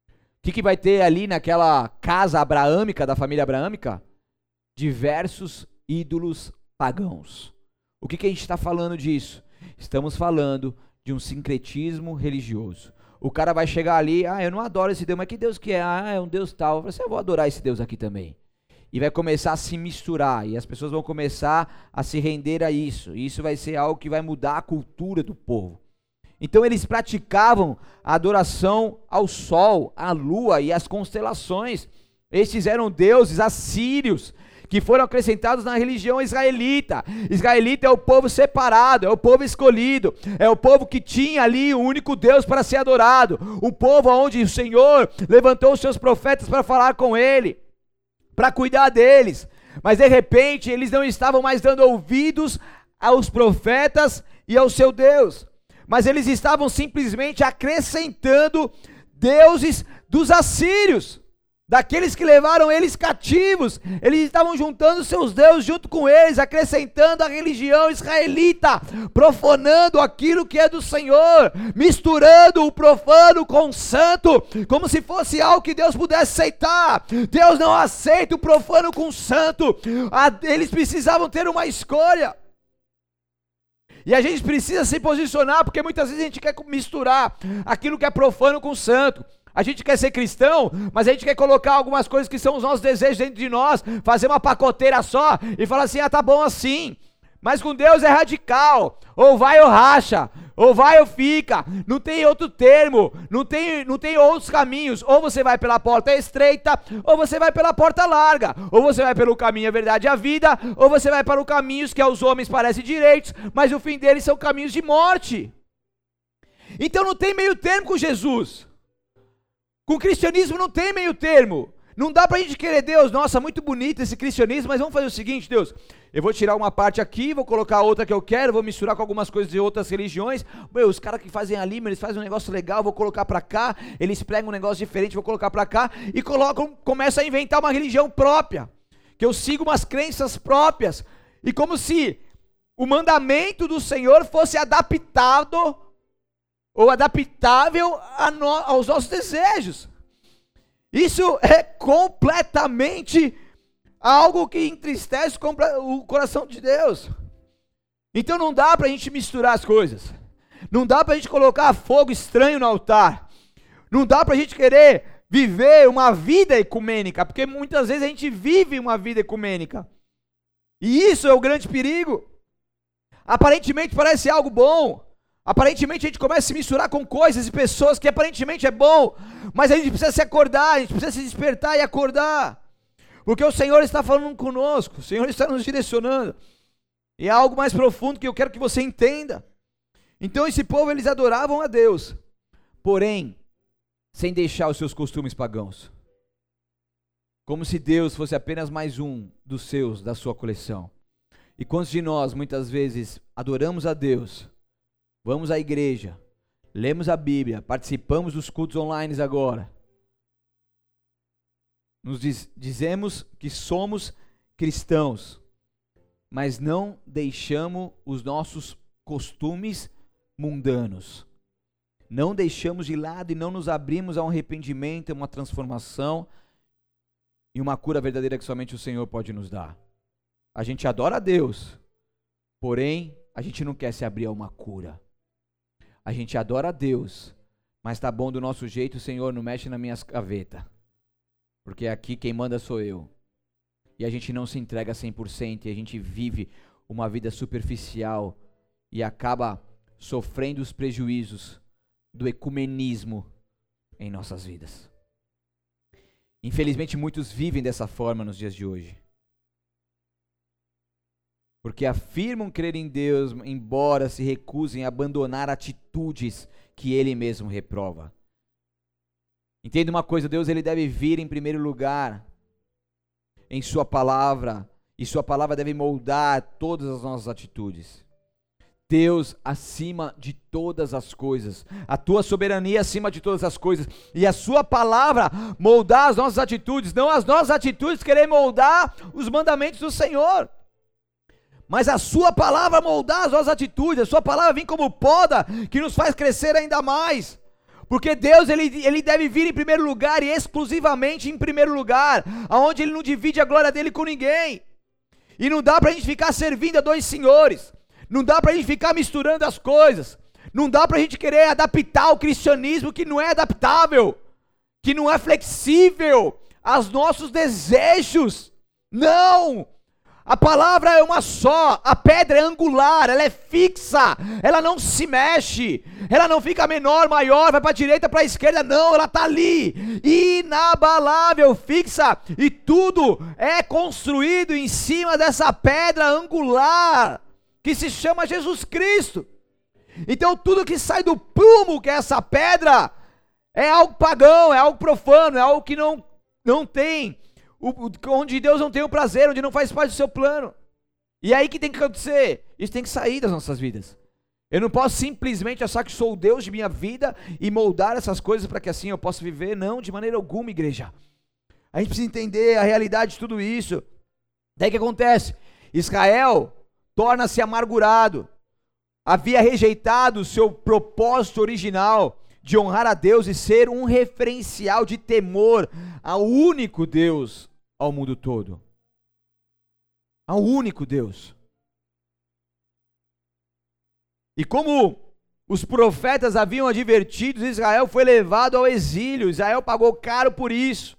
Speaker 1: O que, que vai ter ali naquela casa abraâmica, da família abraâmica? Diversos ídolos pagãos. O que, que a gente está falando disso? Estamos falando de um sincretismo religioso. O cara vai chegar ali, ah, eu não adoro esse Deus, mas que Deus que é? Ah, é um Deus tal. Você assim, eu vou adorar esse Deus aqui também e vai começar a se misturar e as pessoas vão começar a se render a isso. E isso vai ser algo que vai mudar a cultura do povo. Então eles praticavam a adoração ao sol, à lua e às constelações. Estes eram deuses assírios que foram acrescentados na religião israelita. Israelita é o povo separado, é o povo escolhido, é o povo que tinha ali o único Deus para ser adorado, o povo onde o Senhor levantou os seus profetas para falar com ele para cuidar deles. Mas de repente eles não estavam mais dando ouvidos aos profetas e ao seu Deus, mas eles estavam simplesmente acrescentando deuses dos assírios daqueles que levaram eles cativos. Eles estavam juntando seus deuses junto com eles, acrescentando a religião israelita, profanando aquilo que é do Senhor, misturando o profano com o santo, como se fosse algo que Deus pudesse aceitar. Deus não aceita o profano com o santo. Eles precisavam ter uma escolha. E a gente precisa se posicionar, porque muitas vezes a gente quer misturar aquilo que é profano com o santo. A gente quer ser cristão, mas a gente quer colocar algumas coisas que são os nossos desejos dentro de nós, fazer uma pacoteira só e falar assim: ah, tá bom assim. Mas com Deus é radical. Ou vai ou racha. Ou vai ou fica. Não tem outro termo. Não tem, não tem outros caminhos. Ou você vai pela porta estreita. Ou você vai pela porta larga. Ou você vai pelo caminho a verdade e a vida. Ou você vai para os caminhos que aos homens parecem direitos. Mas o fim deles são caminhos de morte. Então não tem meio termo com Jesus. Com cristianismo não tem meio termo. Não dá pra gente querer Deus, nossa, muito bonito esse cristianismo, mas vamos fazer o seguinte, Deus, eu vou tirar uma parte aqui, vou colocar outra que eu quero, vou misturar com algumas coisas de outras religiões. Meu, os caras que fazem ali, eles fazem um negócio legal, vou colocar pra cá, eles pregam um negócio diferente, vou colocar pra cá, e colocam, começam a inventar uma religião própria, que eu sigo umas crenças próprias, e como se o mandamento do Senhor fosse adaptado ou adaptável no, aos nossos desejos. Isso é completamente algo que entristece o coração de Deus. Então não dá para a gente misturar as coisas. Não dá para a gente colocar fogo estranho no altar. Não dá para a gente querer viver uma vida ecumênica, porque muitas vezes a gente vive uma vida ecumênica. E isso é o grande perigo. Aparentemente parece algo bom, Aparentemente a gente começa a se misturar com coisas e pessoas que aparentemente é bom, mas a gente precisa se acordar, a gente precisa se despertar e acordar. Porque o Senhor está falando conosco, o Senhor está nos direcionando. E é algo mais profundo que eu quero que você entenda. Então esse povo eles adoravam a Deus, porém sem deixar os seus costumes pagãos. Como se Deus fosse apenas mais um dos seus, da sua coleção. E quantos de nós muitas vezes adoramos a Deus, vamos à igreja, lemos a Bíblia, participamos dos cultos online agora. Nos diz, dizemos que somos cristãos, mas não deixamos os nossos costumes mundanos. Não deixamos de lado e não nos abrimos a um arrependimento, a uma transformação e uma cura verdadeira que somente o Senhor pode nos dar. A gente adora a Deus, porém, a gente não quer se abrir a uma cura. A gente adora a Deus, Mas tá bom do nosso jeito, Senhor, não mexe na minhas gavetas. Porque aqui quem manda sou eu. E a gente não se entrega 100% e a gente vive uma vida superficial e acaba sofrendo os prejuízos do ecumenismo em nossas vidas. Infelizmente, muitos vivem dessa forma nos dias de hoje. Porque afirmam crer em Deus, embora se recusem a abandonar atitudes que Ele mesmo reprova. Entenda uma coisa: Deus ele deve vir em primeiro lugar em Sua palavra, e Sua palavra deve moldar todas as nossas atitudes. Deus acima de todas as coisas, a tua soberania acima de todas as coisas, e a Sua palavra moldar as nossas atitudes, não as nossas atitudes querer moldar os mandamentos do Senhor, mas a Sua palavra moldar as nossas atitudes, a Sua palavra vem como poda que nos faz crescer ainda mais. Porque Deus ele, ele deve vir em primeiro lugar e exclusivamente em primeiro lugar, aonde ele não divide a glória dele com ninguém. E não dá para a gente ficar servindo a dois senhores. Não dá para a gente ficar misturando as coisas. Não dá para a gente querer adaptar o cristianismo que não é adaptável, que não é flexível aos nossos desejos. Não! A palavra é uma só, a pedra é angular, ela é fixa, ela não se mexe, ela não fica menor, maior, vai para a direita, para a esquerda, não, ela está ali, inabalável, fixa, e tudo é construído em cima dessa pedra angular, que se chama Jesus Cristo. Então tudo que sai do prumo, que é essa pedra, é algo pagão, é algo profano, é algo que não, não tem onde Deus não tem o prazer, onde não faz parte do seu plano. E é aí que tem que acontecer. Isso tem que sair das nossas vidas. Eu não posso simplesmente achar que sou o Deus de minha vida e moldar essas coisas para que assim eu possa viver. Não, de maneira alguma, igreja. A gente precisa entender a realidade de tudo isso. Daí que acontece? Israel torna-se amargurado. Havia rejeitado o seu propósito original de honrar a Deus e ser um referencial de temor ao único Deus ao mundo todo. Ao único Deus. E como os profetas haviam advertido, Israel foi levado ao exílio. Israel pagou caro por isso.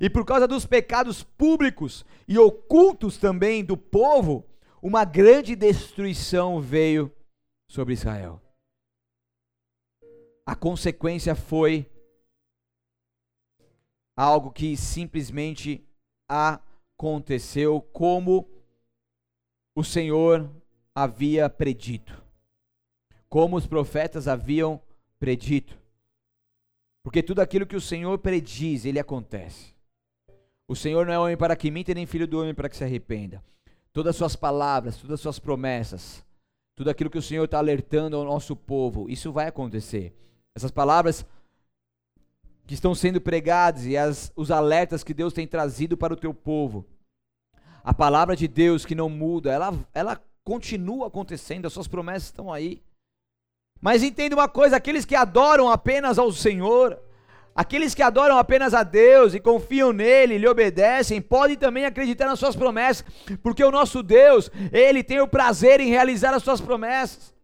Speaker 1: E por causa dos pecados públicos e ocultos também do povo, uma grande destruição veio sobre Israel. A consequência foi algo que simplesmente aconteceu como o Senhor havia predito, como os profetas haviam predito. Porque tudo aquilo que o Senhor prediz, ele acontece. O Senhor não é homem para que minta, nem filho do homem para que se arrependa. Todas as suas palavras, todas as suas promessas, tudo aquilo que o Senhor está alertando ao nosso povo, isso vai acontecer. Essas palavras que estão sendo pregados e as, os alertas que Deus tem trazido para o teu povo. A palavra de Deus que não muda, ela, ela continua acontecendo, as suas promessas estão aí. Mas entenda uma coisa: aqueles que adoram apenas ao Senhor, aqueles que adoram apenas a Deus e confiam nele, lhe obedecem, podem também acreditar nas suas promessas, porque o nosso Deus, ele tem o prazer em realizar as suas promessas.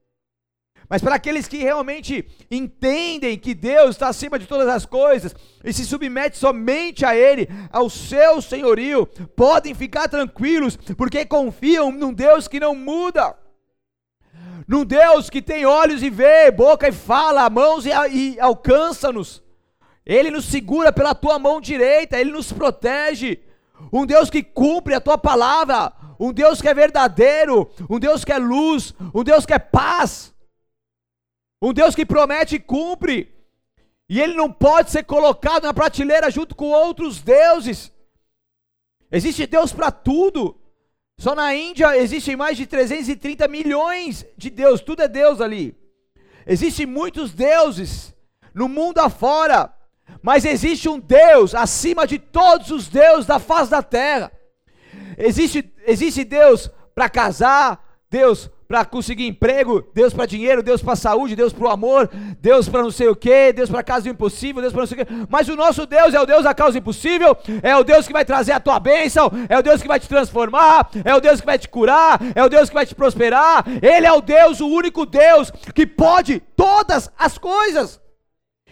Speaker 1: Mas para aqueles que realmente entendem que Deus está acima de todas as coisas e se submete somente a Ele, ao seu senhorio, podem ficar tranquilos, porque confiam num Deus que não muda. Num Deus que tem olhos e vê, boca e fala, mãos e, e alcança-nos. Ele nos segura pela tua mão direita, Ele nos protege. Um Deus que cumpre a tua palavra, um Deus que é verdadeiro, um Deus que é luz, um Deus que é paz. Um Deus que promete e cumpre. E ele não pode ser colocado na prateleira junto com outros deuses. Existe Deus para tudo. Só na Índia existem mais de 330 milhões de deuses, tudo é Deus ali. Existem muitos deuses no mundo afora, mas existe um Deus acima de todos os deuses da face da terra. Existe, existe Deus para casar, Deus para conseguir emprego, Deus para dinheiro, Deus para saúde, Deus para o amor, Deus para não sei o que, Deus para causa impossível, Deus para não sei o que. Mas o nosso Deus é o Deus da causa impossível, é o Deus que vai trazer a tua bênção, é o Deus que vai te transformar, é o Deus que vai te curar, é o Deus que vai te prosperar. Ele é o Deus, o único Deus que pode todas as coisas.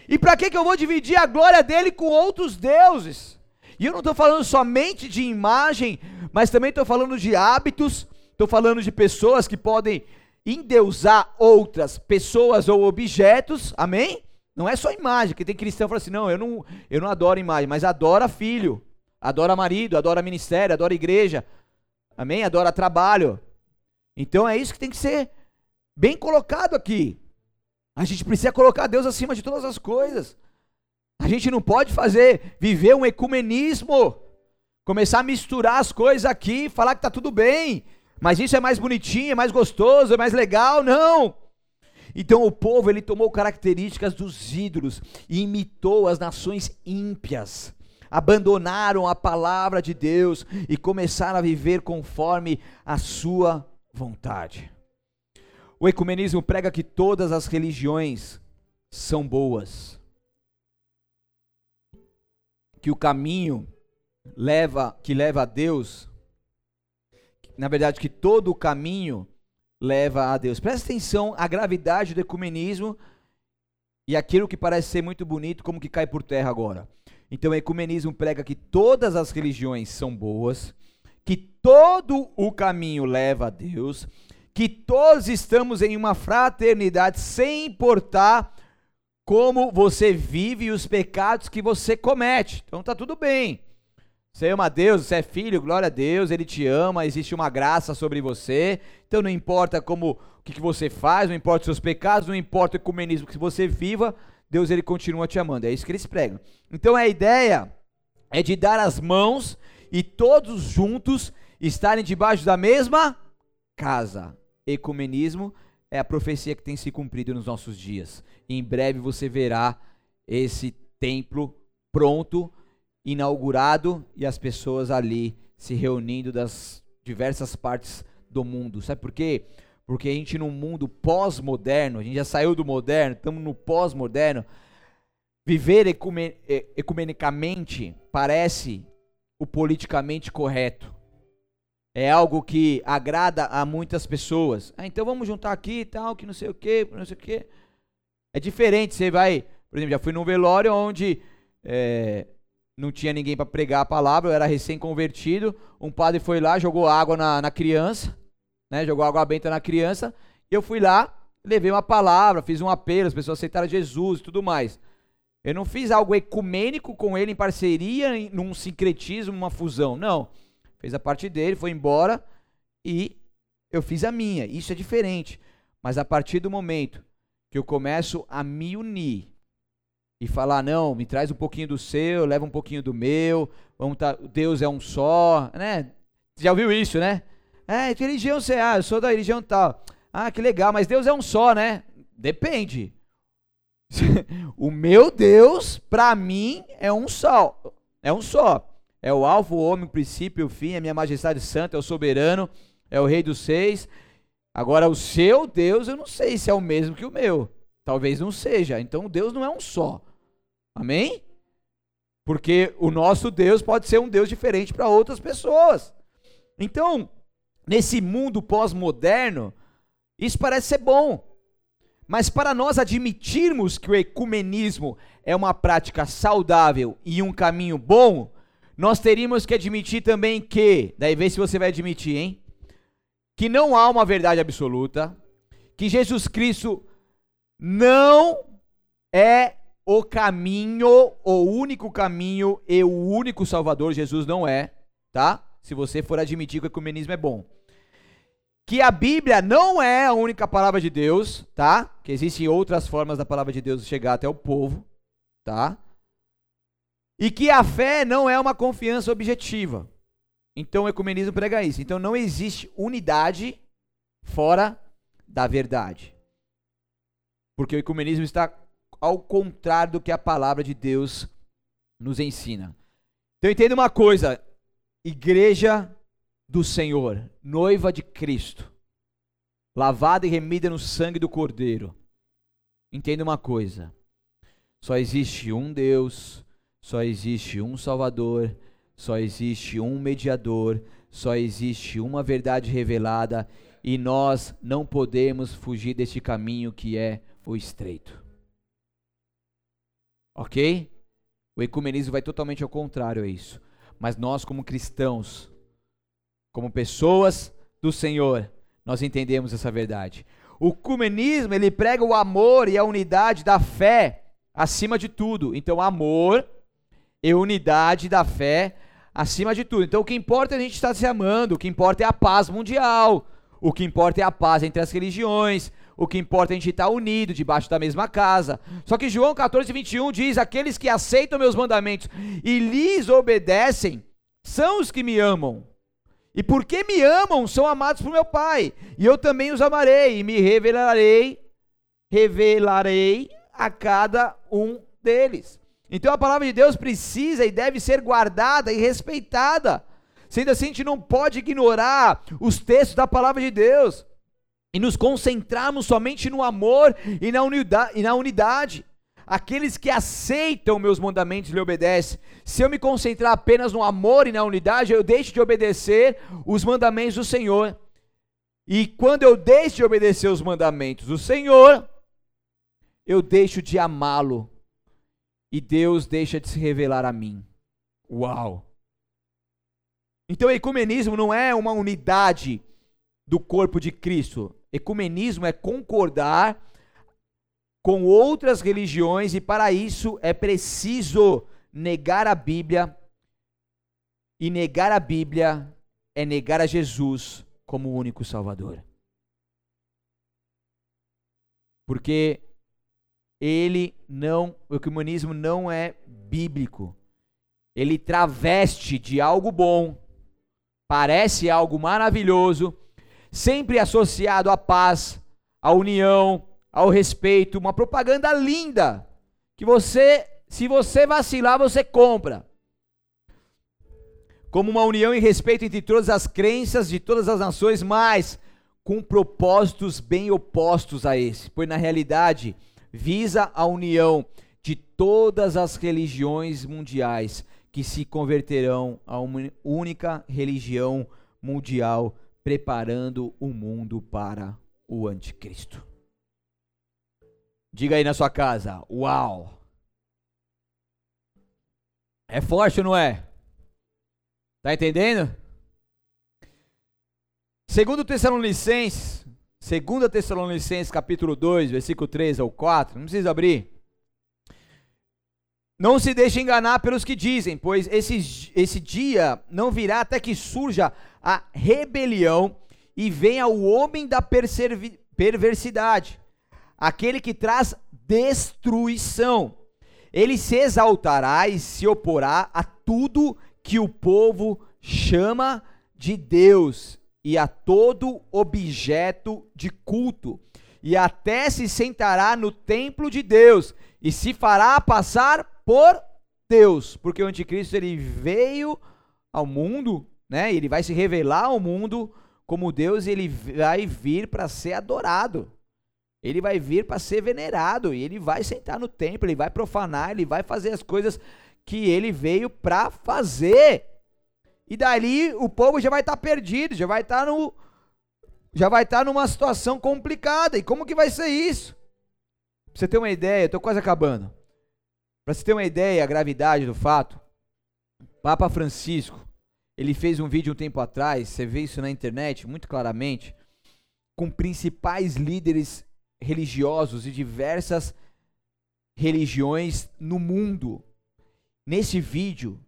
Speaker 1: E para que, que eu vou dividir a glória dele com outros deuses? E eu não estou falando somente de imagem, mas também estou falando de hábitos, estou falando de pessoas que podem endeusar outras pessoas ou objetos, amém? Não é só imagem, que tem cristão que fala assim: não, eu não, eu não adoro imagem, mas adora filho, adora marido, adora ministério, adora igreja, amém? Adora trabalho. Então é isso que tem que ser bem colocado aqui. A gente precisa colocar Deus acima de todas as coisas. A gente não pode fazer, viver um ecumenismo, começar a misturar as coisas aqui, falar que está tudo bem, mas isso é mais bonitinho, é mais gostoso, é mais legal, não. Então o povo ele tomou características dos ídolos e imitou as nações ímpias. Abandonaram a palavra de Deus e começaram a viver conforme a sua vontade. O ecumenismo prega que todas as religiões são boas. Que o caminho leva que leva a Deus, na verdade que todo o caminho leva a Deus. Presta atenção à gravidade do ecumenismo e aquilo que parece ser muito bonito como que cai por terra agora. Então o ecumenismo prega que todas as religiões são boas, que todo o caminho leva a Deus que todos estamos em uma fraternidade sem importar como você vive e os pecados que você comete. Então tá tudo bem. Você ama Deus, você é filho, glória a Deus, Ele te ama, existe uma graça sobre você. Então não importa como o que, que você faz, não importa os seus pecados, não importa o ecumenismo que você viva, Deus ele continua te amando. É isso que eles pregam. Então a ideia é de dar as mãos e todos juntos estarem debaixo da mesma casa ecumenismo é a profecia que tem se cumprido nos nossos dias. Em breve você verá esse templo pronto, inaugurado e as pessoas ali se reunindo das diversas partes do mundo. Sabe por quê? Porque a gente num mundo pós-moderno, a gente já saiu do moderno, estamos no pós-moderno. Viver ecumen ecumenicamente parece o politicamente correto é algo que agrada a muitas pessoas. Ah, então vamos juntar aqui e tal, que não sei o que, não sei o que. É diferente, você vai, por exemplo, já fui num velório onde é, não tinha ninguém para pregar a palavra, eu era recém-convertido, um padre foi lá, jogou água na, na criança, né, jogou água benta na criança, eu fui lá, levei uma palavra, fiz um apelo, as pessoas aceitaram Jesus e tudo mais. Eu não fiz algo ecumênico com ele em parceria, num sincretismo, uma fusão, não fez a parte dele, foi embora e eu fiz a minha. Isso é diferente. Mas a partir do momento que eu começo a me unir e falar, não, me traz um pouquinho do seu, leva um pouquinho do meu, vamos tá, Deus é um só, né? Já ouviu isso, né? É, que religião você é? Ah, eu sou da religião tal. Ah, que legal, mas Deus é um só, né? Depende. o meu Deus, para mim, é um só. É um só. É o alvo, o homem, o princípio, o fim, é minha majestade santa, é o soberano, é o rei dos seis. Agora, o seu Deus, eu não sei se é o mesmo que o meu. Talvez não seja. Então, Deus não é um só. Amém? Porque o nosso Deus pode ser um Deus diferente para outras pessoas. Então, nesse mundo pós-moderno, isso parece ser bom. Mas para nós admitirmos que o ecumenismo é uma prática saudável e um caminho bom, nós teríamos que admitir também que, daí vê se você vai admitir, hein? Que não há uma verdade absoluta, que Jesus Cristo não é o caminho, o único caminho e o único Salvador, Jesus não é, tá? Se você for admitir que o ecumenismo é bom. Que a Bíblia não é a única palavra de Deus, tá? Que existem outras formas da palavra de Deus chegar até o povo, tá? E que a fé não é uma confiança objetiva. Então o ecumenismo prega isso. Então não existe unidade fora da verdade. Porque o ecumenismo está ao contrário do que a palavra de Deus nos ensina. Então entenda uma coisa: igreja do Senhor, noiva de Cristo, lavada e remida no sangue do Cordeiro. Entenda uma coisa: só existe um Deus, só existe um Salvador, só existe um mediador, só existe uma verdade revelada e nós não podemos fugir deste caminho que é o estreito. Ok? O ecumenismo vai totalmente ao contrário a isso. Mas nós, como cristãos, como pessoas do Senhor, nós entendemos essa verdade. O ecumenismo, ele prega o amor e a unidade da fé acima de tudo. Então, amor e unidade da fé acima de tudo. Então, o que importa é a gente estar se amando, o que importa é a paz mundial, o que importa é a paz entre as religiões, o que importa é a gente estar unido debaixo da mesma casa. Só que João 14, 21 diz: Aqueles que aceitam meus mandamentos e lhes obedecem são os que me amam. E porque me amam, são amados por meu Pai. E eu também os amarei e me revelarei, revelarei a cada um deles. Então a palavra de Deus precisa e deve ser guardada e respeitada. Sendo assim, a gente não pode ignorar os textos da palavra de Deus e nos concentrarmos somente no amor e na unidade. E na unidade. Aqueles que aceitam meus mandamentos lhe obedecem. Se eu me concentrar apenas no amor e na unidade, eu deixo de obedecer os mandamentos do Senhor. E quando eu deixo de obedecer os mandamentos do Senhor, eu deixo de amá-lo. E Deus deixa de se revelar a mim. Uau! Então, ecumenismo não é uma unidade do corpo de Cristo. Ecumenismo é concordar com outras religiões e para isso é preciso negar a Bíblia. E negar a Bíblia é negar a Jesus como o único Salvador. Porque ele não, o ecumenismo não é bíblico. Ele traveste de algo bom, parece algo maravilhoso, sempre associado à paz, à união, ao respeito, uma propaganda linda que você, se você vacilar, você compra. Como uma união e respeito entre todas as crenças de todas as nações, mas com propósitos bem opostos a esse, pois na realidade visa a união de todas as religiões mundiais que se converterão a uma única religião mundial preparando o mundo para o anticristo. Diga aí na sua casa, uau! É forte ou não é? Tá entendendo? Segundo Tessalonicenses, segunda Tessalonicenses capítulo 2, versículo 3 ao 4, não precisa abrir. Não se deixe enganar pelos que dizem, pois esse, esse dia não virá até que surja a rebelião e venha o homem da perversidade, aquele que traz destruição. Ele se exaltará e se oporá a tudo que o povo chama de Deus e a todo objeto de culto, e até se sentará no templo de Deus e se fará passar por Deus, porque o anticristo ele veio ao mundo, né? Ele vai se revelar ao mundo como Deus, e ele vai vir para ser adorado. Ele vai vir para ser venerado, e ele vai sentar no templo, ele vai profanar, ele vai fazer as coisas que ele veio para fazer. E dali o povo já vai estar tá perdido, já vai estar tá no já vai estar tá numa situação complicada. E como que vai ser isso? Pra você ter uma ideia, eu tô quase acabando. Para você ter uma ideia, a gravidade do fato, Papa Francisco, ele fez um vídeo um tempo atrás, você vê isso na internet muito claramente, com principais líderes religiosos de diversas religiões no mundo. Nesse vídeo,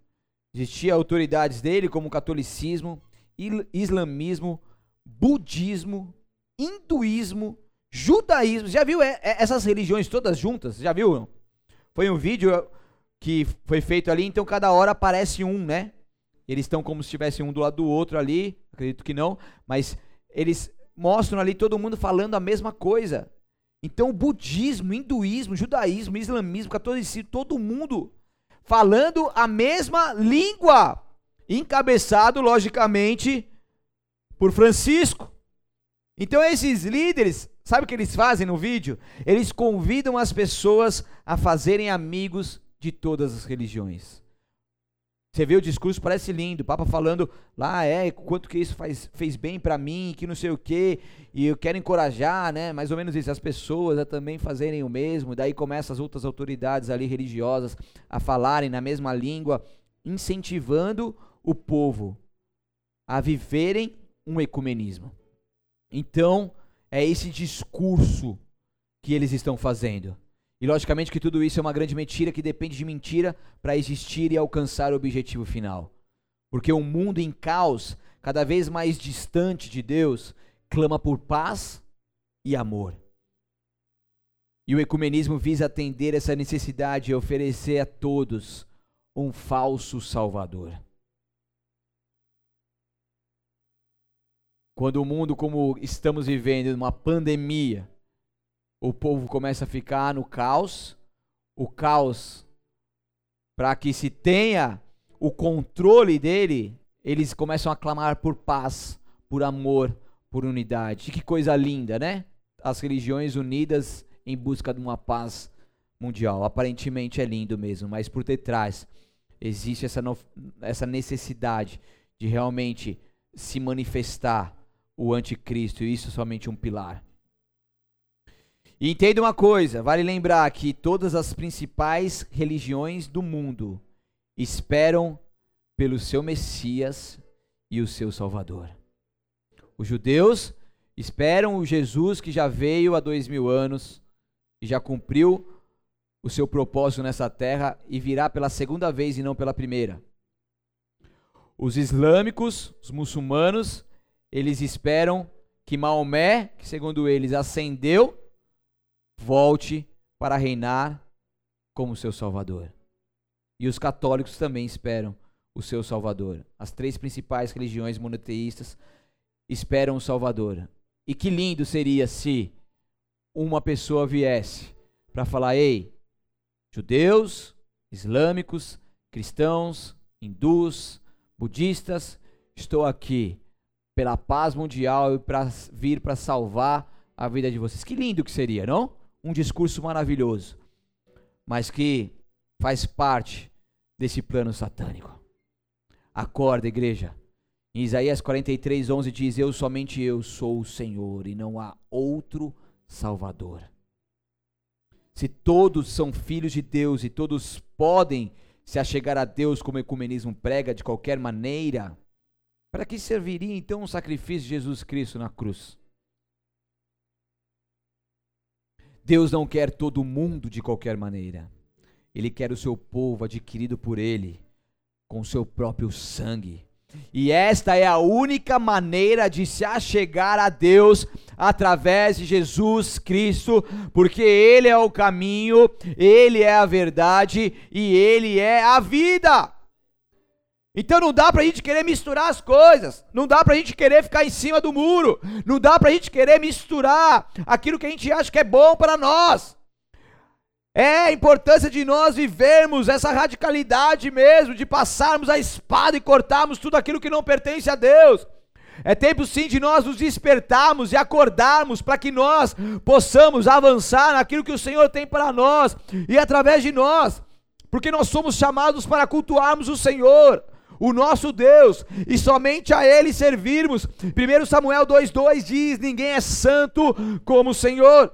Speaker 1: existia autoridades dele como catolicismo, islamismo, budismo, hinduísmo, judaísmo. Já viu é, é, essas religiões todas juntas? Já viu? Foi um vídeo que foi feito ali, então cada hora aparece um, né? Eles estão como se estivessem um do lado do outro ali, acredito que não, mas eles mostram ali todo mundo falando a mesma coisa. Então, budismo, hinduísmo, judaísmo, islamismo, catolicismo, todo mundo falando a mesma língua, encabeçado, logicamente, por Francisco. Então, esses líderes Sabe o que eles fazem no vídeo? Eles convidam as pessoas a fazerem amigos de todas as religiões. Você vê o discurso, parece lindo. O Papa falando lá, é, quanto que isso faz, fez bem para mim, que não sei o quê. E eu quero encorajar, né? Mais ou menos isso, as pessoas a também fazerem o mesmo. Daí começam as outras autoridades ali religiosas a falarem na mesma língua, incentivando o povo a viverem um ecumenismo. Então, é esse discurso que eles estão fazendo. E logicamente que tudo isso é uma grande mentira que depende de mentira para existir e alcançar o objetivo final. Porque um mundo em caos, cada vez mais distante de Deus, clama por paz e amor. E o ecumenismo visa atender essa necessidade e oferecer a todos um falso salvador. Quando o mundo como estamos vivendo, uma pandemia, o povo começa a ficar no caos, o caos, para que se tenha o controle dele, eles começam a clamar por paz, por amor, por unidade. Que coisa linda, né? As religiões unidas em busca de uma paz mundial. Aparentemente é lindo mesmo, mas por detrás existe essa, essa necessidade de realmente se manifestar o anticristo, e isso é somente um pilar. E entenda uma coisa, vale lembrar que todas as principais religiões do mundo esperam pelo seu Messias e o seu Salvador. Os judeus esperam o Jesus que já veio há dois mil anos e já cumpriu o seu propósito nessa terra e virá pela segunda vez e não pela primeira. Os islâmicos, os muçulmanos, eles esperam que Maomé, que segundo eles ascendeu, volte para reinar como seu Salvador. E os católicos também esperam o seu Salvador. As três principais religiões monoteístas esperam o Salvador. E que lindo seria se uma pessoa viesse para falar: ei, judeus, islâmicos, cristãos, hindus, budistas, estou aqui pela paz mundial e para vir para salvar a vida de vocês. Que lindo que seria, não? um discurso maravilhoso, mas que faz parte desse plano satânico. Acorda, igreja. Em Isaías 43, 11 diz: Eu somente eu sou o Senhor e não há outro Salvador. Se todos são filhos de Deus e todos podem se achegar a Deus como o ecumenismo prega de qualquer maneira, para que serviria então o sacrifício de Jesus Cristo na cruz? Deus não quer todo mundo de qualquer maneira. Ele quer o seu povo adquirido por Ele, com seu próprio sangue. E esta é a única maneira de se achegar a Deus através de Jesus Cristo, porque Ele é o caminho, Ele é a verdade e Ele é a vida. Então não dá pra gente querer misturar as coisas, não dá pra gente querer ficar em cima do muro, não dá pra gente querer misturar aquilo que a gente acha que é bom para nós. É a importância de nós vivermos essa radicalidade mesmo, de passarmos a espada e cortarmos tudo aquilo que não pertence a Deus. É tempo sim de nós nos despertarmos e acordarmos para que nós possamos avançar naquilo que o Senhor tem para nós e através de nós, porque nós somos chamados para cultuarmos o Senhor o nosso Deus, e somente a Ele servirmos. 1 Samuel 2,2 diz: Ninguém é santo como o Senhor,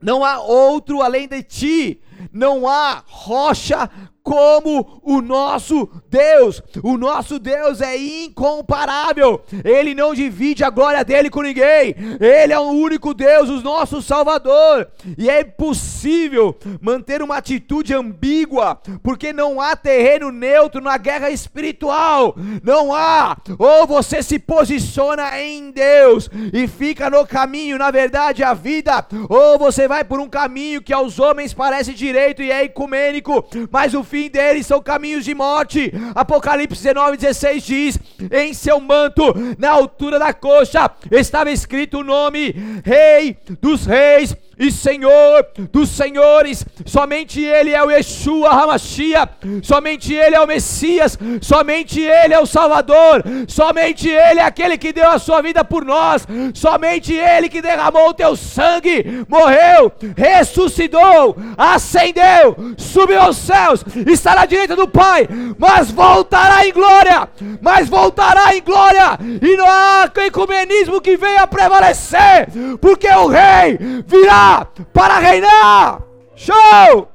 Speaker 1: não há outro além de ti, não há rocha como o nosso Deus. O nosso Deus é incomparável. Ele não divide a glória dele com ninguém. Ele é o único Deus, o nosso Salvador. E é impossível manter uma atitude ambígua, porque não há terreno neutro na guerra espiritual. Não há. Ou você se posiciona em Deus e fica no caminho, na verdade, a vida, ou você vai por um caminho que aos homens parece direito e é ecumênico, mas o fim deles são caminhos de morte. Apocalipse 19, 16 diz: Em seu manto, na altura da coxa, estava escrito o nome Rei dos Reis e Senhor dos senhores. Somente Ele é o Yeshua Hamashia, somente Ele é o Messias, somente Ele é o Salvador, somente Ele é aquele que deu a sua vida por nós, somente Ele que derramou o teu sangue, morreu, ressuscitou, ascendeu, subiu aos céus, está na direita do Pai, mas voltará em glória, mas voltará em glória, e não há ecumenismo que venha prevalecer, porque o Rei virá para reinar. Show!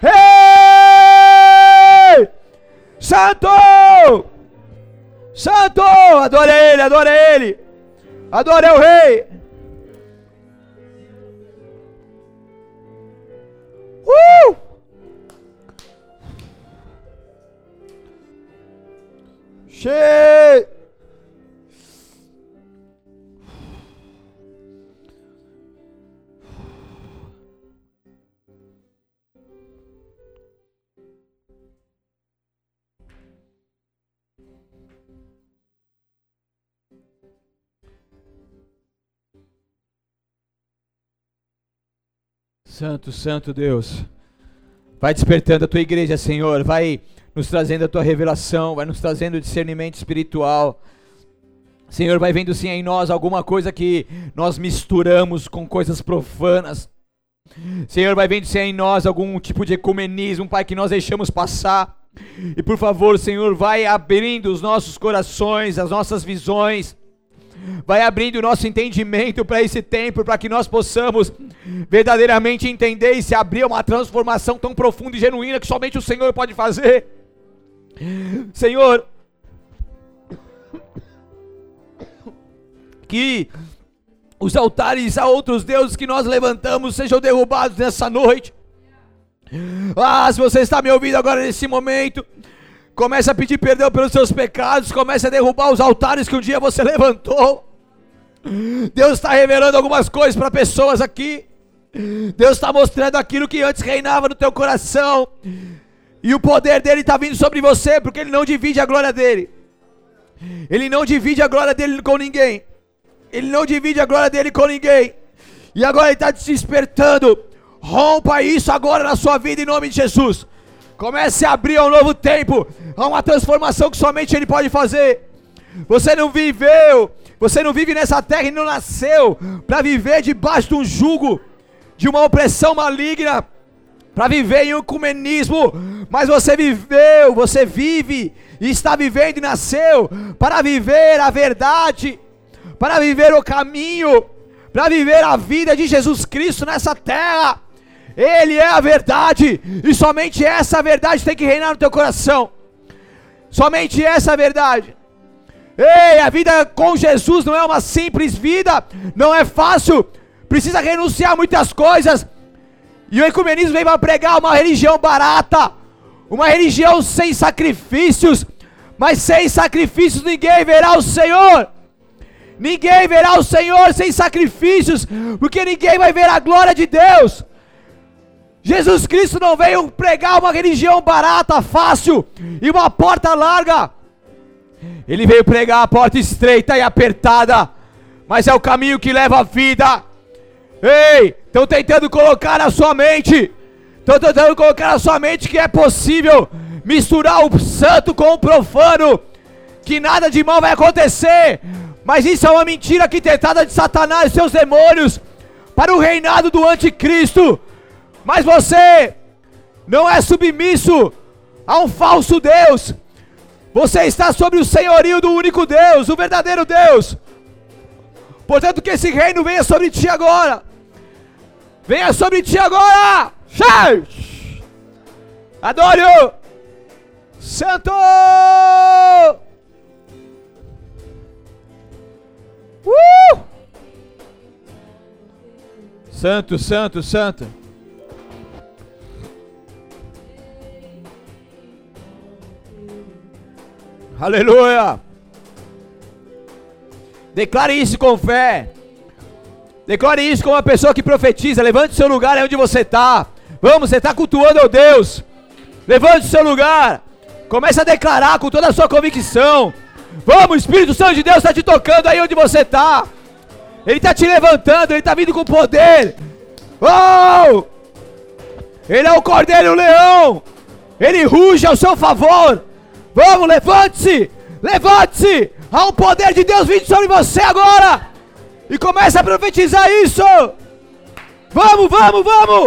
Speaker 1: Rei! Santo! Santo! Adore ele, adore ele! Adore o Rei! Uh! Cheio! Santo, Santo Deus. Vai despertando a tua igreja, Senhor. Vai nos trazendo a tua revelação. Vai nos trazendo discernimento espiritual. Senhor, vai vendo sim em nós alguma coisa que nós misturamos com coisas profanas. Senhor, vai vendo sim em nós algum tipo de ecumenismo, Pai, que nós deixamos passar. E por favor, Senhor, vai abrindo os nossos corações, as nossas visões vai abrindo o nosso entendimento para esse tempo, para que nós possamos verdadeiramente entender e se abrir uma transformação tão profunda e genuína que somente o Senhor pode fazer. Senhor, que os altares a outros deuses que nós levantamos sejam derrubados nessa noite. Ah, se você está me ouvindo agora nesse momento, Comece a pedir perdão pelos seus pecados. Comece a derrubar os altares que um dia você levantou. Deus está revelando algumas coisas para pessoas aqui. Deus está mostrando aquilo que antes reinava no teu coração. E o poder dele está vindo sobre você, porque ele não divide a glória dele. Ele não divide a glória dele com ninguém. Ele não divide a glória dele com ninguém. E agora ele está te despertando. Rompa isso agora na sua vida em nome de Jesus. Comece a abrir um novo tempo, a uma transformação que somente Ele pode fazer. Você não viveu, você não vive nessa terra e não nasceu para viver debaixo de um jugo, de uma opressão maligna, para viver em um ecumenismo, mas você viveu, você vive e está vivendo e nasceu para viver a verdade, para viver o caminho, para viver a vida de Jesus Cristo nessa terra. Ele é a verdade, e somente essa verdade tem que reinar no teu coração. Somente essa verdade. Ei, a vida com Jesus não é uma simples vida, não é fácil, precisa renunciar a muitas coisas. E o ecumenismo vem para pregar uma religião barata, uma religião sem sacrifícios, mas sem sacrifícios ninguém verá o Senhor. Ninguém verá o Senhor sem sacrifícios, porque ninguém vai ver a glória de Deus. Jesus Cristo não veio pregar uma religião barata, fácil e uma porta larga. Ele veio pregar a porta estreita e apertada, mas é o caminho que leva à vida. Ei, estão tentando colocar na sua mente, estão tentando colocar na sua mente que é possível misturar o santo com o profano, que nada de mal vai acontecer. Mas isso é uma mentira arquitetada de Satanás e seus demônios para o reinado do anticristo mas você não é submisso a um falso Deus. Você está sobre o senhorio do único Deus, o verdadeiro Deus. Portanto, que esse reino venha sobre ti agora. Venha sobre ti agora. Adore-o. Santo. Uh! Santo, santo, santo. Aleluia. Declare isso com fé. Declare isso como uma pessoa que profetiza. Levante o seu lugar aí onde você está. Vamos, você está cultuando ao Deus. Levante o seu lugar. Comece a declarar com toda a sua convicção. Vamos, o Espírito Santo de Deus está te tocando aí onde você está. Ele está te levantando, ele está vindo com poder. Oh! Ele é o cordeiro leão. Ele ruge ao seu favor. Vamos, levante-se! Levante-se! Há um poder de Deus vindo sobre você agora! E comece a profetizar isso! Vamos, vamos, vamos!